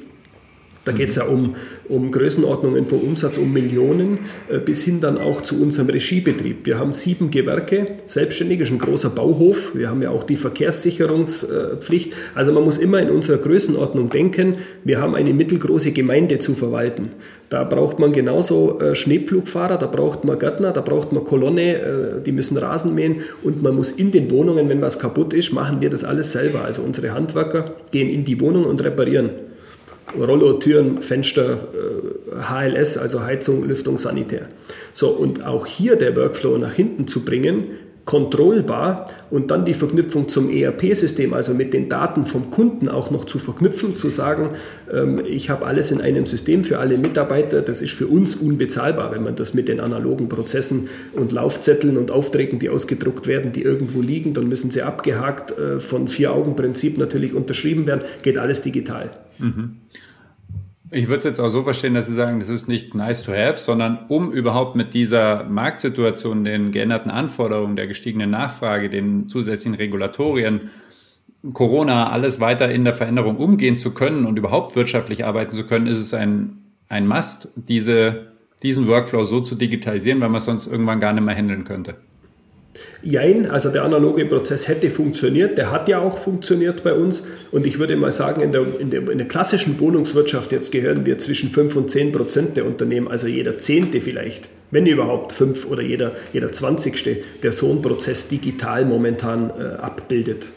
Da geht es ja um, um Größenordnungen vom Umsatz um Millionen äh, bis hin dann auch zu unserem Regiebetrieb. Wir haben sieben Gewerke, selbstständig ist ein großer Bauhof. Wir haben ja auch die Verkehrssicherungspflicht. Also man muss immer in unserer Größenordnung denken, wir haben eine mittelgroße Gemeinde zu verwalten. Da braucht man genauso äh, Schneepflugfahrer, da braucht man Gärtner, da braucht man Kolonne, äh, die müssen Rasen mähen und man muss in den Wohnungen, wenn was kaputt ist, machen wir das alles selber. Also unsere Handwerker gehen in die Wohnung und reparieren. Rollo, Türen, Fenster, HLS, äh, also Heizung, Lüftung, Sanitär. So, und auch hier der Workflow nach hinten zu bringen, kontrollbar und dann die Verknüpfung zum ERP-System, also mit den Daten vom Kunden auch noch zu verknüpfen, zu sagen, ähm, ich habe alles in einem System für alle Mitarbeiter, das ist für uns unbezahlbar, wenn man das mit den analogen Prozessen und Laufzetteln und Aufträgen, die ausgedruckt werden, die irgendwo liegen, dann müssen sie abgehakt äh, von Vier-Augen-Prinzip natürlich unterschrieben werden, geht alles digital. Mhm. Ich würde es jetzt auch so verstehen, dass Sie sagen, das ist nicht nice to have, sondern um überhaupt mit dieser Marktsituation, den geänderten Anforderungen, der gestiegenen Nachfrage, den zusätzlichen Regulatorien, Corona, alles weiter in der Veränderung umgehen zu können und überhaupt wirtschaftlich arbeiten zu können, ist es ein, ein Must, diese, diesen Workflow so zu digitalisieren, weil man es sonst irgendwann gar nicht mehr handeln könnte. Jein, also der analoge Prozess hätte funktioniert, der hat ja auch funktioniert bei uns. Und ich würde mal sagen, in der, in der, in der klassischen Wohnungswirtschaft jetzt gehören wir zwischen 5 und 10 Prozent der Unternehmen, also jeder Zehnte vielleicht, wenn überhaupt fünf oder jeder, jeder Zwanzigste, der so einen Prozess digital momentan äh, abbildet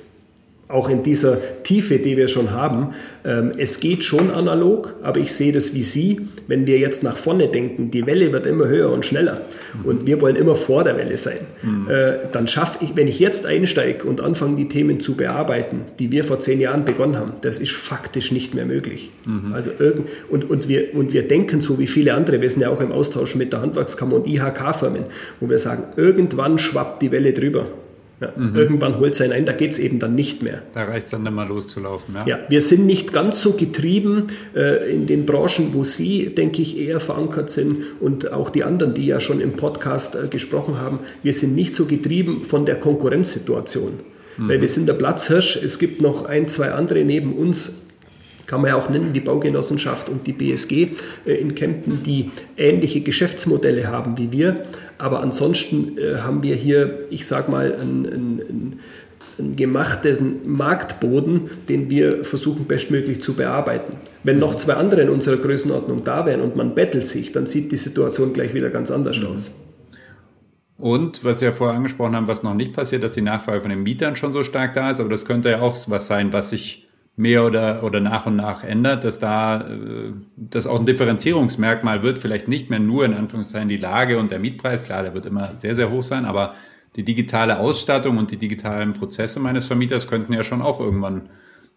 auch in dieser Tiefe, die wir schon haben. Ähm, es geht schon analog, aber ich sehe das wie Sie. Wenn wir jetzt nach vorne denken, die Welle wird immer höher und schneller und wir wollen immer vor der Welle sein. Mhm. Äh, dann schaffe ich, wenn ich jetzt einsteige und anfange, die Themen zu bearbeiten, die wir vor zehn Jahren begonnen haben, das ist faktisch nicht mehr möglich. Mhm. Also irgend, und, und, wir, und wir denken so wie viele andere, wir sind ja auch im Austausch mit der Handwerkskammer und IHK-Firmen, wo wir sagen, irgendwann schwappt die Welle drüber. Ja, mhm. Irgendwann holt es einen ein, da geht es eben dann nicht mehr. Da reicht es dann nicht mehr loszulaufen. Ja? ja, wir sind nicht ganz so getrieben äh, in den Branchen, wo Sie, denke ich, eher verankert sind und auch die anderen, die ja schon im Podcast äh, gesprochen haben. Wir sind nicht so getrieben von der Konkurrenzsituation. Mhm. Weil wir sind der Platzhirsch. Es gibt noch ein, zwei andere neben uns, kann man ja auch nennen, die Baugenossenschaft und die BSG äh, in Kempten, die ähnliche Geschäftsmodelle haben wie wir. Aber ansonsten äh, haben wir hier, ich sage mal, ein, ein, einen gemachten Marktboden, den wir versuchen bestmöglich zu bearbeiten. Wenn noch zwei andere in unserer Größenordnung da wären und man bettelt sich, dann sieht die Situation gleich wieder ganz anders mhm. aus. Und was wir vorher angesprochen haben, was noch nicht passiert, dass die Nachfrage von den Mietern schon so stark da ist, aber das könnte ja auch was sein, was sich mehr oder, oder nach und nach ändert, dass da äh, das auch ein Differenzierungsmerkmal wird, vielleicht nicht mehr nur in Anführungszeichen die Lage und der Mietpreis, klar, der wird immer sehr, sehr hoch sein, aber die digitale Ausstattung und die digitalen Prozesse meines Vermieters könnten ja schon auch irgendwann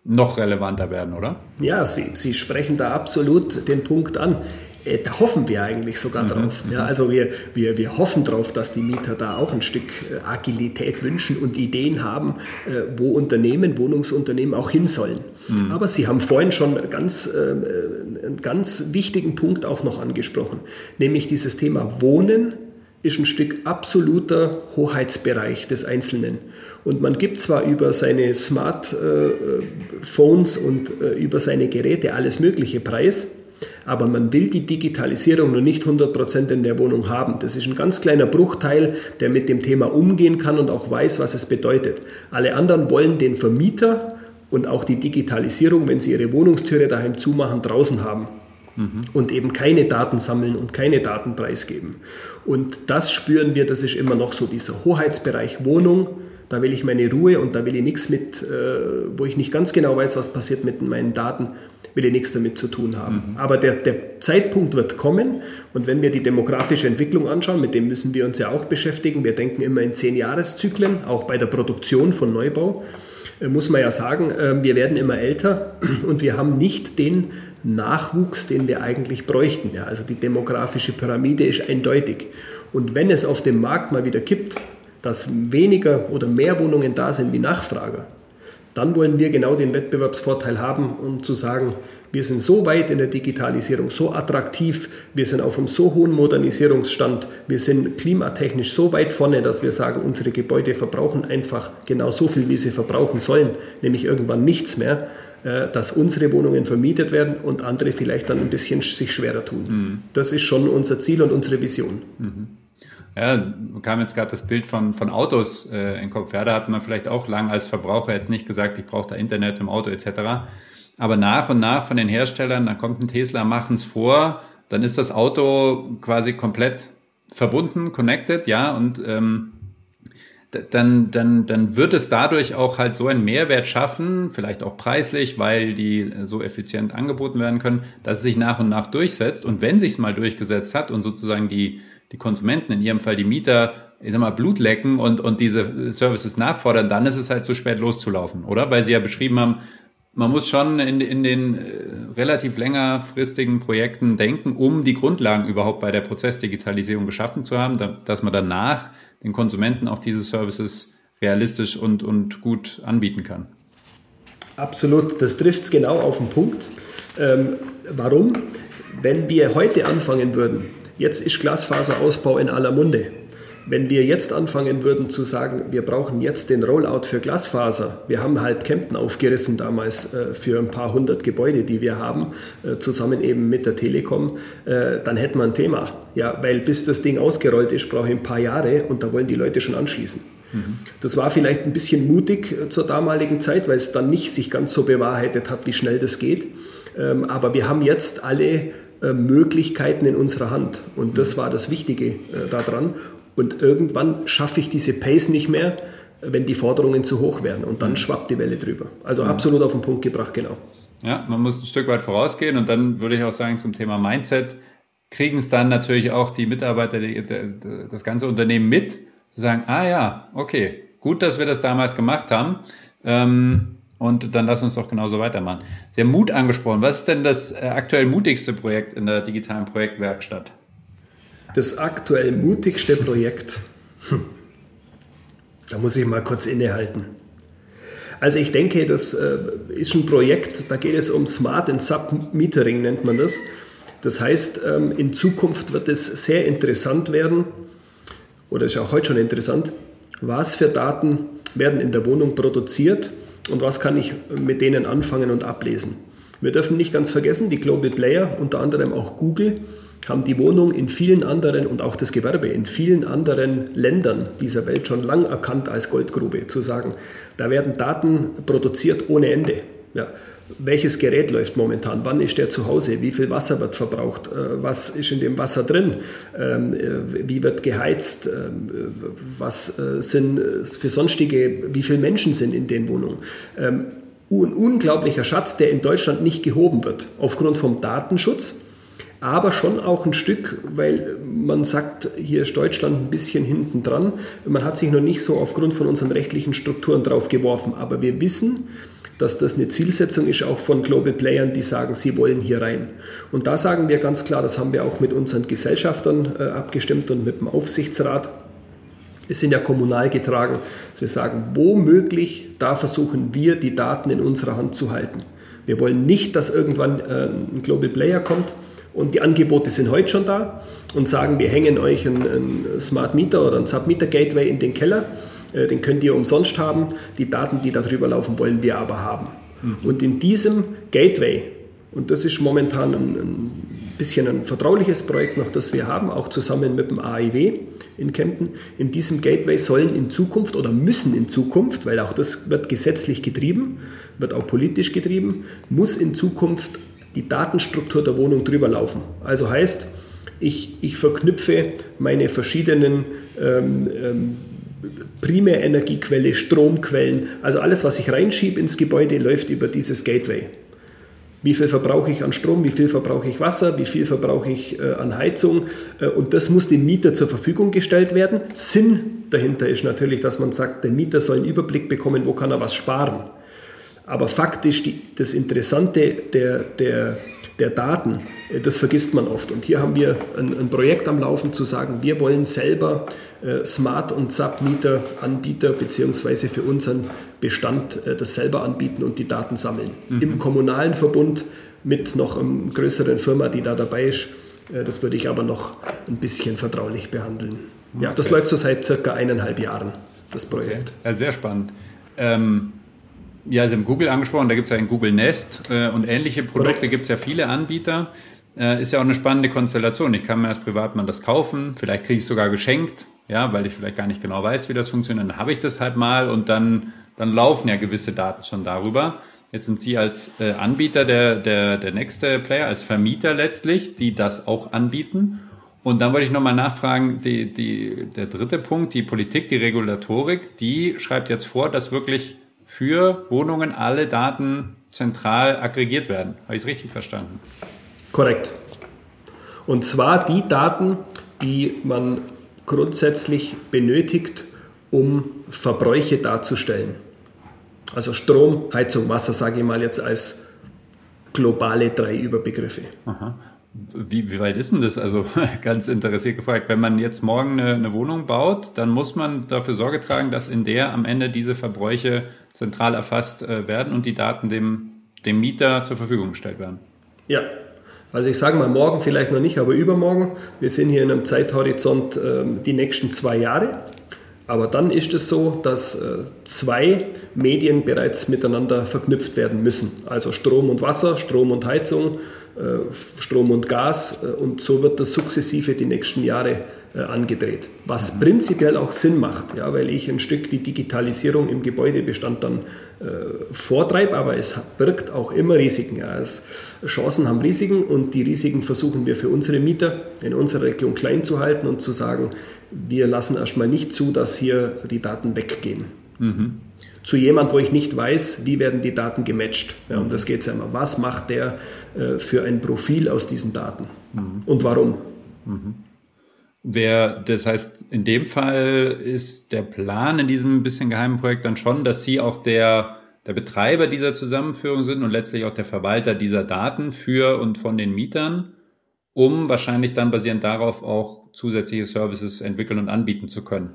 noch relevanter werden, oder? Ja, Sie, Sie sprechen da absolut den Punkt an. Äh, da hoffen wir eigentlich sogar mhm. drauf. Ja, also wir, wir, wir hoffen darauf, dass die Mieter da auch ein Stück äh, Agilität wünschen und Ideen haben, äh, wo Unternehmen, Wohnungsunternehmen auch hin sollen. Mhm. Aber Sie haben vorhin schon ganz, einen ganz wichtigen Punkt auch noch angesprochen, nämlich dieses Thema Wohnen ist ein Stück absoluter Hoheitsbereich des Einzelnen. Und man gibt zwar über seine Smartphones und über seine Geräte alles Mögliche preis, aber man will die Digitalisierung noch nicht 100% in der Wohnung haben. Das ist ein ganz kleiner Bruchteil, der mit dem Thema umgehen kann und auch weiß, was es bedeutet. Alle anderen wollen den Vermieter und auch die Digitalisierung, wenn sie ihre Wohnungstüre daheim zumachen, draußen haben. Mhm. Und eben keine Daten sammeln und keine Daten preisgeben. Und das spüren wir, das ist immer noch so dieser Hoheitsbereich Wohnung. Da will ich meine Ruhe und da will ich nichts mit, äh, wo ich nicht ganz genau weiß, was passiert mit meinen Daten will ich nichts damit zu tun haben. Mhm. Aber der, der Zeitpunkt wird kommen und wenn wir die demografische Entwicklung anschauen, mit dem müssen wir uns ja auch beschäftigen, wir denken immer in zehn Jahreszyklen, auch bei der Produktion von Neubau, äh, muss man ja sagen, äh, wir werden immer älter und wir haben nicht den Nachwuchs, den wir eigentlich bräuchten. Also die demografische Pyramide ist eindeutig. Und wenn es auf dem Markt mal wieder kippt, dass weniger oder mehr Wohnungen da sind wie Nachfrager, dann wollen wir genau den Wettbewerbsvorteil haben, um zu sagen, wir sind so weit in der Digitalisierung, so attraktiv, wir sind auf einem so hohen Modernisierungsstand, wir sind klimatechnisch so weit vorne, dass wir sagen, unsere Gebäude verbrauchen einfach genau so viel, wie sie verbrauchen sollen, nämlich irgendwann nichts mehr, äh, dass unsere Wohnungen vermietet werden und andere vielleicht dann ein bisschen sich schwerer tun. Mhm. Das ist schon unser Ziel und unsere Vision. Mhm. Ja, kam jetzt gerade das Bild von, von Autos äh, in den Kopf. Ja, da hat man vielleicht auch lang als Verbraucher jetzt nicht gesagt, ich brauche da Internet im Auto etc. Aber nach und nach von den Herstellern, dann kommt ein Tesla, machen es vor, dann ist das Auto quasi komplett verbunden, connected, ja, und ähm, dann, dann, dann wird es dadurch auch halt so einen Mehrwert schaffen, vielleicht auch preislich, weil die so effizient angeboten werden können, dass es sich nach und nach durchsetzt. Und wenn sich es mal durchgesetzt hat und sozusagen die, die Konsumenten, in ihrem Fall die Mieter, ich sag mal, Blut lecken und, und diese Services nachfordern, dann ist es halt zu spät loszulaufen, oder? Weil Sie ja beschrieben haben, man muss schon in, in den äh, relativ längerfristigen Projekten denken, um die Grundlagen überhaupt bei der Prozessdigitalisierung geschaffen zu haben, da, dass man danach den Konsumenten auch diese Services realistisch und, und gut anbieten kann. Absolut, das trifft es genau auf den Punkt. Ähm, warum? Wenn wir heute anfangen würden, Jetzt ist Glasfaserausbau in aller Munde. Wenn wir jetzt anfangen würden zu sagen, wir brauchen jetzt den Rollout für Glasfaser, wir haben halb Kempten aufgerissen damals äh, für ein paar hundert Gebäude, die wir haben, äh, zusammen eben mit der Telekom, äh, dann hätten wir ein Thema. Ja, weil bis das Ding ausgerollt ist, brauche ich ein paar Jahre und da wollen die Leute schon anschließen. Mhm. Das war vielleicht ein bisschen mutig zur damaligen Zeit, weil es dann nicht sich ganz so bewahrheitet hat, wie schnell das geht. Ähm, aber wir haben jetzt alle Möglichkeiten in unserer Hand. Und das war das Wichtige äh, daran. Und irgendwann schaffe ich diese Pace nicht mehr, wenn die Forderungen zu hoch werden. Und dann mhm. schwappt die Welle drüber. Also mhm. absolut auf den Punkt gebracht, genau. Ja, man muss ein Stück weit vorausgehen. Und dann würde ich auch sagen, zum Thema Mindset kriegen es dann natürlich auch die Mitarbeiter, die, die, das ganze Unternehmen mit, zu sagen, ah ja, okay, gut, dass wir das damals gemacht haben. Ähm, und dann lass uns doch genauso weitermachen. Sie haben Mut angesprochen. Was ist denn das äh, aktuell mutigste Projekt in der digitalen Projektwerkstatt? Das aktuell mutigste Projekt. Hm. Da muss ich mal kurz innehalten. Also ich denke, das äh, ist ein Projekt, da geht es um Smart and Sub-Metering, nennt man das. Das heißt, ähm, in Zukunft wird es sehr interessant werden, oder ist auch heute schon interessant, was für Daten werden in der Wohnung produziert und was kann ich mit denen anfangen und ablesen. Wir dürfen nicht ganz vergessen, die Global Player, unter anderem auch Google, haben die Wohnung in vielen anderen und auch das Gewerbe in vielen anderen Ländern dieser Welt schon lang erkannt als Goldgrube. Zu sagen, da werden Daten produziert ohne Ende. Ja. Welches Gerät läuft momentan? Wann ist der zu Hause? Wie viel Wasser wird verbraucht? Äh, was ist in dem Wasser drin? Ähm, äh, wie wird geheizt? Ähm, was äh, sind für sonstige, wie viele Menschen sind in den Wohnungen? Ähm, ein unglaublicher Schatz, der in Deutschland nicht gehoben wird, aufgrund vom Datenschutz aber schon auch ein Stück, weil man sagt, hier ist Deutschland ein bisschen hinten dran. Man hat sich noch nicht so aufgrund von unseren rechtlichen Strukturen drauf geworfen, aber wir wissen, dass das eine Zielsetzung ist, auch von Global Playern, die sagen, sie wollen hier rein. Und da sagen wir ganz klar, das haben wir auch mit unseren Gesellschaftern äh, abgestimmt und mit dem Aufsichtsrat. Wir sind ja kommunal getragen, dass wir sagen, womöglich, da versuchen wir, die Daten in unserer Hand zu halten. Wir wollen nicht, dass irgendwann äh, ein Global Player kommt, und die Angebote sind heute schon da und sagen, wir hängen euch einen, Smart Meter oder ein Submeter Gateway in den Keller. Äh, den könnt ihr umsonst haben. Die Daten, die darüber laufen, wollen wir aber haben. Mhm. Und in diesem Gateway, und das ist momentan ein, ein, bisschen ein vertrauliches Projekt noch, das wir haben, auch zusammen mit dem AIW in Kempten, in diesem Gateway sollen in Zukunft oder müssen in Zukunft, weil auch das wird gesetzlich getrieben, wird auch politisch getrieben, muss in Zukunft die Datenstruktur der Wohnung drüber laufen. Also heißt, ich, ich verknüpfe meine verschiedenen ähm, ähm, Primärenergiequelle, Stromquellen, also alles, was ich reinschiebe ins Gebäude, läuft über dieses Gateway. Wie viel verbrauche ich an Strom, wie viel verbrauche ich Wasser, wie viel verbrauche ich äh, an Heizung äh, und das muss dem Mieter zur Verfügung gestellt werden. Sinn dahinter ist natürlich, dass man sagt, der Mieter soll einen Überblick bekommen, wo kann er was sparen. Aber faktisch die, das Interessante der, der, der Daten, äh, das vergisst man oft. Und hier haben wir ein, ein Projekt am Laufen zu sagen, wir wollen selber äh, Smart- und Submeter-Anbieter beziehungsweise für unseren Bestand äh, das selber anbieten und die Daten sammeln. Mhm. Im kommunalen Verbund mit noch einer größeren Firma, die da dabei ist. Äh, das würde ich aber noch ein bisschen vertraulich behandeln. Ja, okay. das läuft so seit circa eineinhalb Jahren, das Projekt. Okay. Ja, sehr spannend. Ähm ja, Sie haben Google angesprochen, da gibt es ja ein Google Nest äh, und ähnliche Produkte gibt es ja viele Anbieter. Äh, ist ja auch eine spannende Konstellation. Ich kann mir als Privatmann das kaufen, vielleicht kriege ich es sogar geschenkt, ja, weil ich vielleicht gar nicht genau weiß, wie das funktioniert. Dann habe ich das halt mal und dann, dann laufen ja gewisse Daten schon darüber. Jetzt sind Sie als äh, Anbieter der, der, der nächste Player, als Vermieter letztlich, die das auch anbieten. Und dann wollte ich nochmal nachfragen, die, die, der dritte Punkt, die Politik, die Regulatorik, die schreibt jetzt vor, dass wirklich für Wohnungen alle Daten zentral aggregiert werden. Habe ich es richtig verstanden? Korrekt. Und zwar die Daten, die man grundsätzlich benötigt, um Verbräuche darzustellen. Also Strom, Heizung, Wasser, sage ich mal jetzt als globale drei Überbegriffe. Aha. Wie, wie weit ist denn das? Also ganz interessiert gefragt. Wenn man jetzt morgen eine, eine, Wohnung baut, dann muss man dafür Sorge tragen, dass in der am Ende diese Verbräuche zentral erfasst äh, werden und die Daten dem, dem Mieter zur Verfügung gestellt werden. Ja, also ich sage mal morgen vielleicht noch nicht, aber übermorgen. Wir sind hier in einem Zeithorizont äh, die nächsten zwei Jahre. Aber dann ist es so, dass äh, zwei Medien bereits miteinander verknüpft werden müssen. Also Strom und Wasser, Strom und Heizung, äh, Strom und Gas. Äh, und so wird das sukzessive die nächsten Jahre angedreht. Was mhm. prinzipiell auch Sinn macht, ja, weil ich ein Stück die Digitalisierung im Gebäudebestand dann äh, vortreibe, aber es birgt auch immer Risiken. Ja. Es, Chancen haben Risiken und die Risiken versuchen wir für unsere Mieter in unserer Region klein zu halten und zu sagen, wir lassen erstmal nicht zu, dass hier die Daten weggehen. Mhm. Zu jemand, wo ich nicht weiß, wie werden die Daten gematcht. Ja, um das geht es ja immer. Was macht der äh, für ein Profil aus diesen Daten mhm. und warum? Wer, das heißt, in dem Fall ist der Plan in diesem bisschen geheimen Projekt dann schon, dass Sie auch der, der Betreiber dieser Zusammenführung sind und letztlich auch der Verwalter dieser Daten für und von den Mietern, um wahrscheinlich dann basierend darauf auch zusätzliche Services entwickeln und anbieten zu können.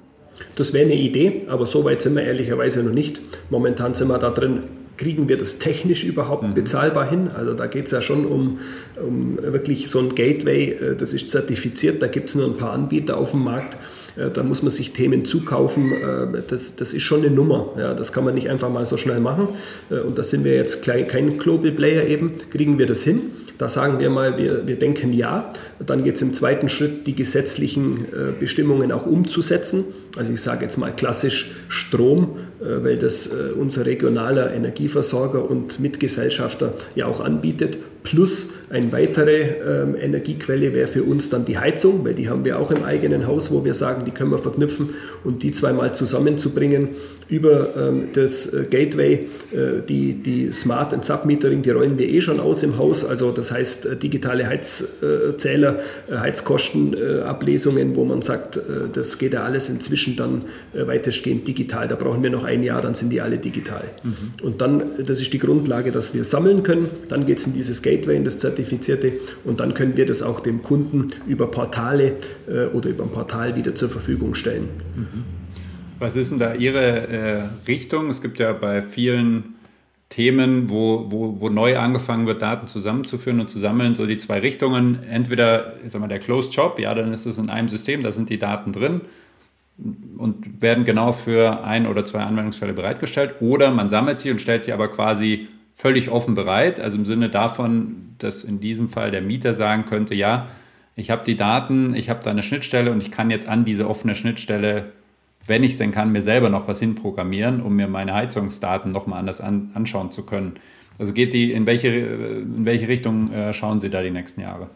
Das wäre eine Idee, aber so weit sind wir ehrlicherweise noch nicht. Momentan sind wir da drin, kriegen wir das technisch überhaupt mhm. bezahlbar hin? Also da geht es ja schon um, um, wirklich so ein Gateway, äh, das ist zertifiziert, da gibt es nur ein paar Anbieter auf dem Markt. Äh, da muss man sich Themen zukaufen. Äh, das, das ist schon eine Nummer. Ja, das kann man nicht einfach mal so schnell machen. Und da sind wir jetzt kein Global Player eben. Kriegen wir das hin? Da sagen wir mal, wir, wir denken ja. Dann geht es im zweiten Schritt, die gesetzlichen Bestimmungen auch umzusetzen. Also ich sage jetzt mal klassisch Strom, weil das unser regionaler Energieversorger und Mitgesellschafter ja auch anbietet. Plus eine weitere ähm, Energiequelle wäre für uns dann die Heizung, weil die haben wir auch im eigenen Haus, wo wir sagen, die können wir verknüpfen und die zweimal zusammenzubringen über ähm, das äh, Gateway, äh, die, die Smart and Submetering, die rollen wir eh schon aus im Haus, also das heißt äh, digitale Heizzähler, äh, Heizkostenablesungen, äh, wo man sagt, äh, das geht ja alles inzwischen dann weitestgehend digital, da brauchen wir noch ein Jahr, dann sind die alle digital. Mhm. Und dann, das ist die Grundlage, dass wir sammeln können, dann geht es in dieses Gateway in das Zertifizierte und dann können wir das auch dem Kunden über Portale äh, oder über ein Portal wieder zur Verfügung stellen. Mhm. Was ist denn da Ihre äh, Richtung? Es gibt ja bei vielen Themen, wo, wo, wo neu angefangen wird, Daten zusammenzuführen und zu sammeln, so die zwei Richtungen. Entweder ich sag mal, der Closed Shop, ja, dann ist es in einem System, da sind die Daten drin und werden genau für ein oder zwei Anwendungsfälle bereitgestellt. Oder man sammelt sie und stellt sie aber quasi völlig offen bereit. Also im Sinne davon, dass in diesem Fall der Mieter sagen könnte, ja, ich habe die Daten, ich habe da eine Schnittstelle und ich kann jetzt an diese offene Schnittstelle, wenn ich es denn kann, mir selber noch was hinprogrammieren, um mir meine Heizungsdaten nochmal anders an, anschauen zu können. Also geht die, in welche, in welche Richtung äh, schauen Sie da die nächsten Jahre?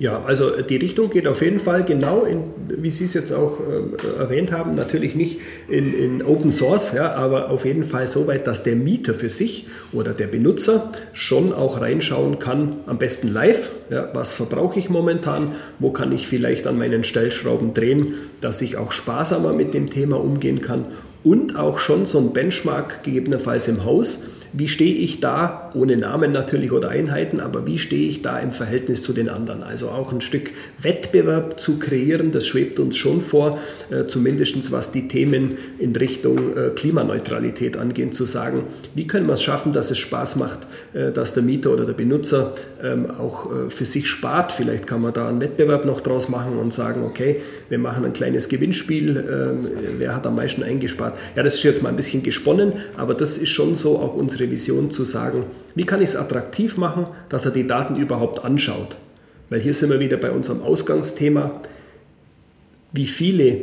Ja, also die Richtung geht auf jeden Fall genau in, wie Sie es jetzt auch äh, erwähnt haben, natürlich nicht in, in, Open Source, ja, aber auf jeden Fall so weit, dass der Mieter für sich oder der Benutzer schon auch reinschauen kann, am besten live, ja, was verbrauche ich momentan, wo kann ich vielleicht an meinen Stellschrauben drehen, dass ich auch sparsamer mit dem Thema umgehen kann und auch schon so ein Benchmark gegebenenfalls im Haus wie stehe ich da, ohne Namen natürlich oder Einheiten, aber wie stehe ich da im Verhältnis zu den anderen? Also auch ein Stück Wettbewerb zu kreieren, das schwebt uns schon vor, äh, zumindest was die Themen in Richtung äh, Klimaneutralität angehen, zu sagen, wie können wir es schaffen, dass es Spaß macht, äh, dass der Mieter oder der Benutzer ähm, auch für sich spart. Vielleicht kann man da einen Wettbewerb noch draus machen und sagen, okay, wir machen ein kleines Gewinnspiel, ähm, wer hat am meisten eingespart? Ja, das ist jetzt mal ein bisschen gesponnen, aber das ist schon so auch unsere unsere Vision zu sagen, wie kann ich es attraktiv machen, dass er die Daten überhaupt anschaut. Weil hier sind wir wieder bei unserem Ausgangsthema, wie viele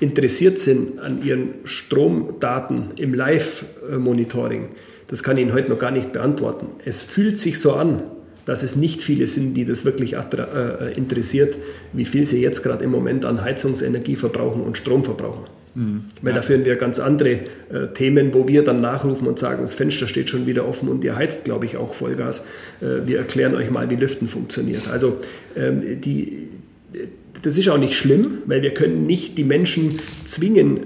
interessiert sind an ihren Stromdaten im Live-Monitoring. Das kann ich Ihnen heute noch gar nicht beantworten. Es fühlt sich so an, dass es nicht viele sind, die das wirklich äh, interessiert, wie viel sie jetzt gerade im Moment an Heizungsenergie verbrauchen und Strom verbrauchen. Mhm. Weil ja. da führen wir ganz andere äh, Themen, wo wir dann nachrufen und sagen, das Fenster steht schon wieder offen und ihr heizt, glaube ich, auch Vollgas. Äh, wir erklären euch mal, wie Lüften funktioniert. Also ähm, die, das ist auch nicht schlimm, weil wir können nicht die Menschen zwingen, äh,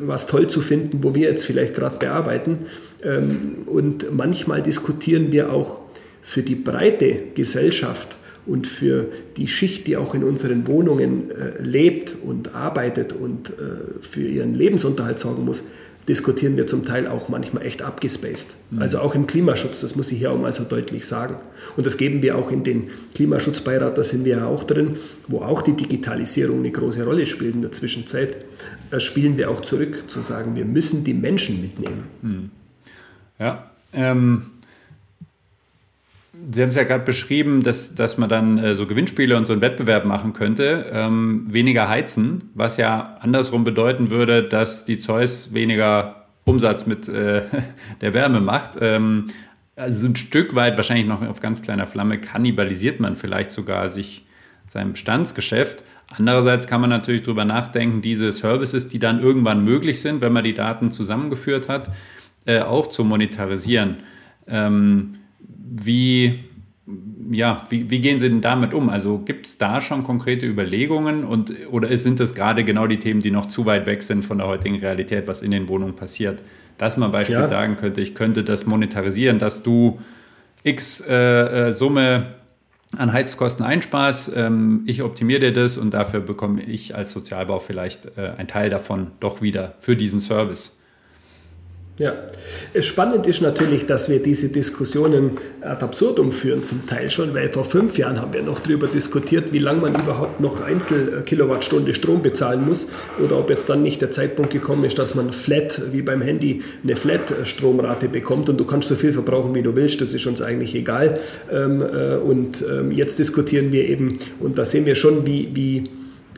was toll zu finden, wo wir jetzt vielleicht gerade bearbeiten. Ähm, und manchmal diskutieren wir auch für die breite Gesellschaft und für die Schicht, die auch in unseren Wohnungen äh, lebt und arbeitet und äh, für ihren Lebensunterhalt sorgen muss, diskutieren wir zum Teil auch manchmal echt abgespaced. Mhm. Also auch im Klimaschutz, das muss ich hier auch mal so deutlich sagen. Und das geben wir auch in den Klimaschutzbeirat, da sind wir ja auch drin, wo auch die Digitalisierung eine große Rolle spielt in der Zwischenzeit. Da spielen wir auch zurück, zu sagen, wir müssen die Menschen mitnehmen. Mhm. Ja, ähm, Sie haben es ja gerade beschrieben, dass, dass man dann äh, so Gewinnspiele und so einen Wettbewerb machen könnte. Ähm, weniger heizen, was ja andersrum bedeuten würde, dass die Zeus weniger Umsatz mit äh, der Wärme macht. Ähm, also ein Stück weit, wahrscheinlich noch auf ganz kleiner Flamme, kannibalisiert man vielleicht sogar sich sein Bestandsgeschäft. Andererseits kann man natürlich darüber nachdenken, diese Services, die dann irgendwann möglich sind, wenn man die Daten zusammengeführt hat, äh, auch zu monetarisieren. Ähm, wie, ja, wie, wie, gehen Sie denn damit um? Also gibt es da schon konkrete Überlegungen und, oder sind das gerade genau die Themen, die noch zu weit weg sind von der heutigen Realität, was in den Wohnungen passiert? Dass man beispielsweise ja. sagen könnte, ich könnte das monetarisieren, dass du x äh, äh, Summe an Heizkosten einsparst, ähm, ich optimiere dir das und dafür bekomme ich als Sozialbau vielleicht äh, einen Teil davon doch wieder für diesen Service. Ja, spannend ist natürlich, dass wir diese Diskussionen ad absurdum führen, zum Teil schon, weil vor fünf Jahren haben wir noch darüber diskutiert, wie lange man überhaupt noch Einzelkilowattstunde Strom bezahlen muss oder ob jetzt dann nicht der Zeitpunkt gekommen ist, dass man flat, wie beim Handy, eine Flat-Stromrate bekommt und du kannst so viel verbrauchen, wie du willst, das ist uns eigentlich egal. Ähm, äh, und ähm, jetzt diskutieren wir eben, und da sehen wir schon, wie, wie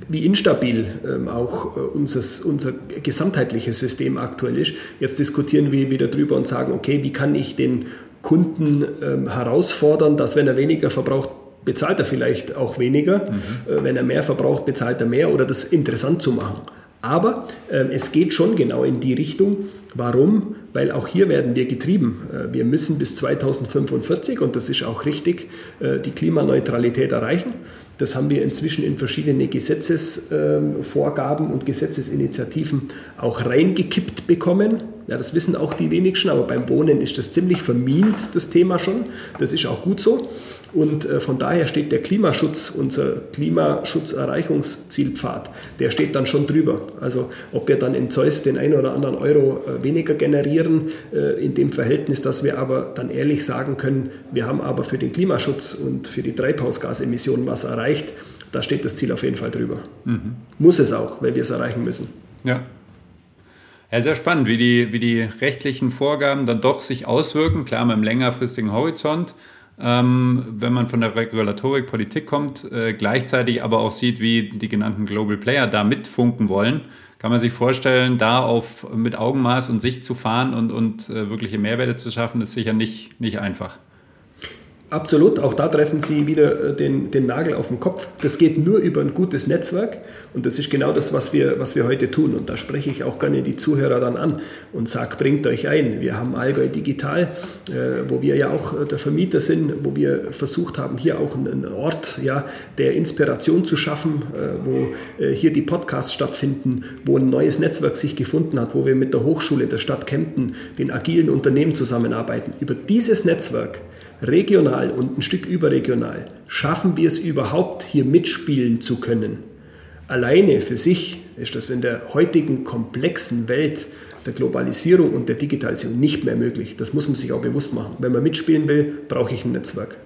wie instabil ähm, auch äh, unseres, unser gesamtheitliches System aktuell ist. Jetzt diskutieren wir wieder drüber und sagen, okay, wie kann ich den Kunden ähm, herausfordern, dass wenn er weniger verbraucht, bezahlt er vielleicht auch weniger. Mhm. Äh, wenn er mehr verbraucht, bezahlt er mehr oder das interessant zu machen. Aber äh, es geht schon genau in die Richtung. Warum? Weil auch hier werden wir getrieben. Äh, wir müssen bis 2045, und das ist auch richtig, äh, die Klimaneutralität erreichen. Das haben wir inzwischen in verschiedene Gesetzesvorgaben und Gesetzesinitiativen auch reingekippt bekommen. Ja, das wissen auch die wenigsten, aber beim Wohnen ist das ziemlich vermint, das Thema schon. Das ist auch gut so. Und äh, von daher steht der Klimaschutz, unser Klimaschutzerreichungszielpfad, der steht dann schon drüber. Also ob wir dann in Zeus den einen oder anderen Euro äh, weniger generieren, äh, in dem Verhältnis, dass wir aber dann ehrlich sagen können, wir haben aber für den Klimaschutz und für die Treibhausgasemissionen was erreicht, da steht das Ziel auf jeden Fall drüber. Mhm. Muss es auch, weil wir es erreichen müssen. Ja. Ja, sehr spannend, wie die, wie die rechtlichen Vorgaben dann doch sich auswirken, klar mit einem längerfristigen Horizont, ähm, wenn man von der Regulatorik Politik kommt, äh, gleichzeitig aber auch sieht, wie die genannten Global Player da mitfunken wollen, kann man sich vorstellen, da auf, mit Augenmaß und Sicht zu fahren und, und äh, wirkliche Mehrwerte zu schaffen, ist sicher nicht, nicht einfach. Absolut, auch da treffen Sie wieder äh, den, den Nagel auf den Kopf. Das geht nur über ein gutes Netzwerk und das ist genau das, was wir, was wir heute tun. Und da spreche ich auch gerne die Zuhörer dann an und sage, bringt euch ein. Wir haben Allgäu Digital, äh, wo wir ja auch äh, der Vermieter sind, wo wir versucht haben, hier auch einen Ort ja, der Inspiration zu schaffen, wo hier die Podcasts stattfinden, wo ein neues Netzwerk sich gefunden hat, wo wir mit der Hochschule der Stadt Kempten, den agilen Unternehmen zusammenarbeiten. Über dieses Netzwerk regional und ein Stück überregional, schaffen wir es überhaupt, hier mitspielen zu können. Alleine für sich ist das in der heutigen komplexen Welt der Globalisierung und der Digitalisierung nicht mehr möglich. Das muss man sich auch bewusst machen. Wenn man mitspielen will, brauche ich ein Netzwerk.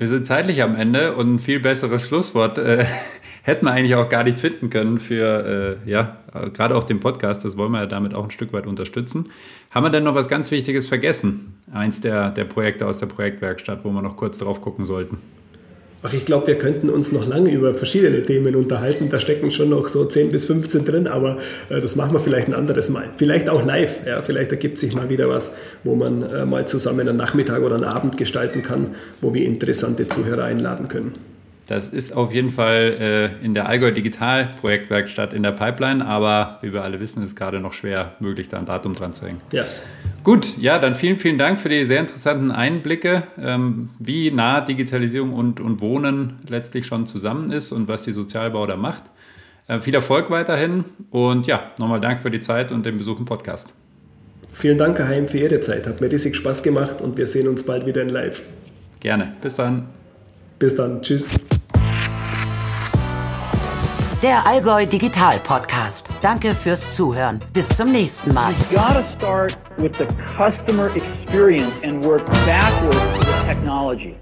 Wir sind zeitlich am Ende und ein viel besseres Schlusswort äh, hätten wir eigentlich auch gar nicht finden können für, äh, ja, gerade auch den Podcast. Das wollen wir ja damit auch ein Stück weit unterstützen. Haben wir denn noch was ganz Wichtiges vergessen? Eins der, der Projekte aus der Projektwerkstatt, wo wir noch kurz drauf gucken sollten. Ach, ich glaube, wir könnten uns noch lange über verschiedene Themen unterhalten. Da stecken schon noch so 10 bis 15 drin, aber äh, das machen wir vielleicht ein anderes Mal. Vielleicht auch live. Ja, vielleicht ergibt sich mal wieder was, wo man äh, mal zusammen einen Nachmittag oder einen Abend gestalten kann, wo wir interessante Zuhörer einladen können. Das ist auf jeden Fall äh, in der Allgäu Digital Projektwerkstatt in der Pipeline, aber wie wir alle wissen, ist gerade noch schwer möglich, da ein Datum dran zu hängen. Ja. Gut, ja, dann vielen, vielen Dank für die sehr interessanten Einblicke, ähm, wie nah Digitalisierung und, und Wohnen letztlich schon zusammen ist und was die Sozialbau da macht. Äh, viel Erfolg weiterhin und ja, nochmal Dank für die Zeit und den Besuch im Podcast. Vielen Dank, Herr Heim, für Ihre Zeit. Hat mir riesig Spaß gemacht und wir sehen uns bald wieder in Live. Gerne. Bis dann. Bis dann. Tschüss der Allgäu Digital Podcast. Danke fürs Zuhören. Bis zum nächsten Mal. Start with the customer experience and work backwards to the technology.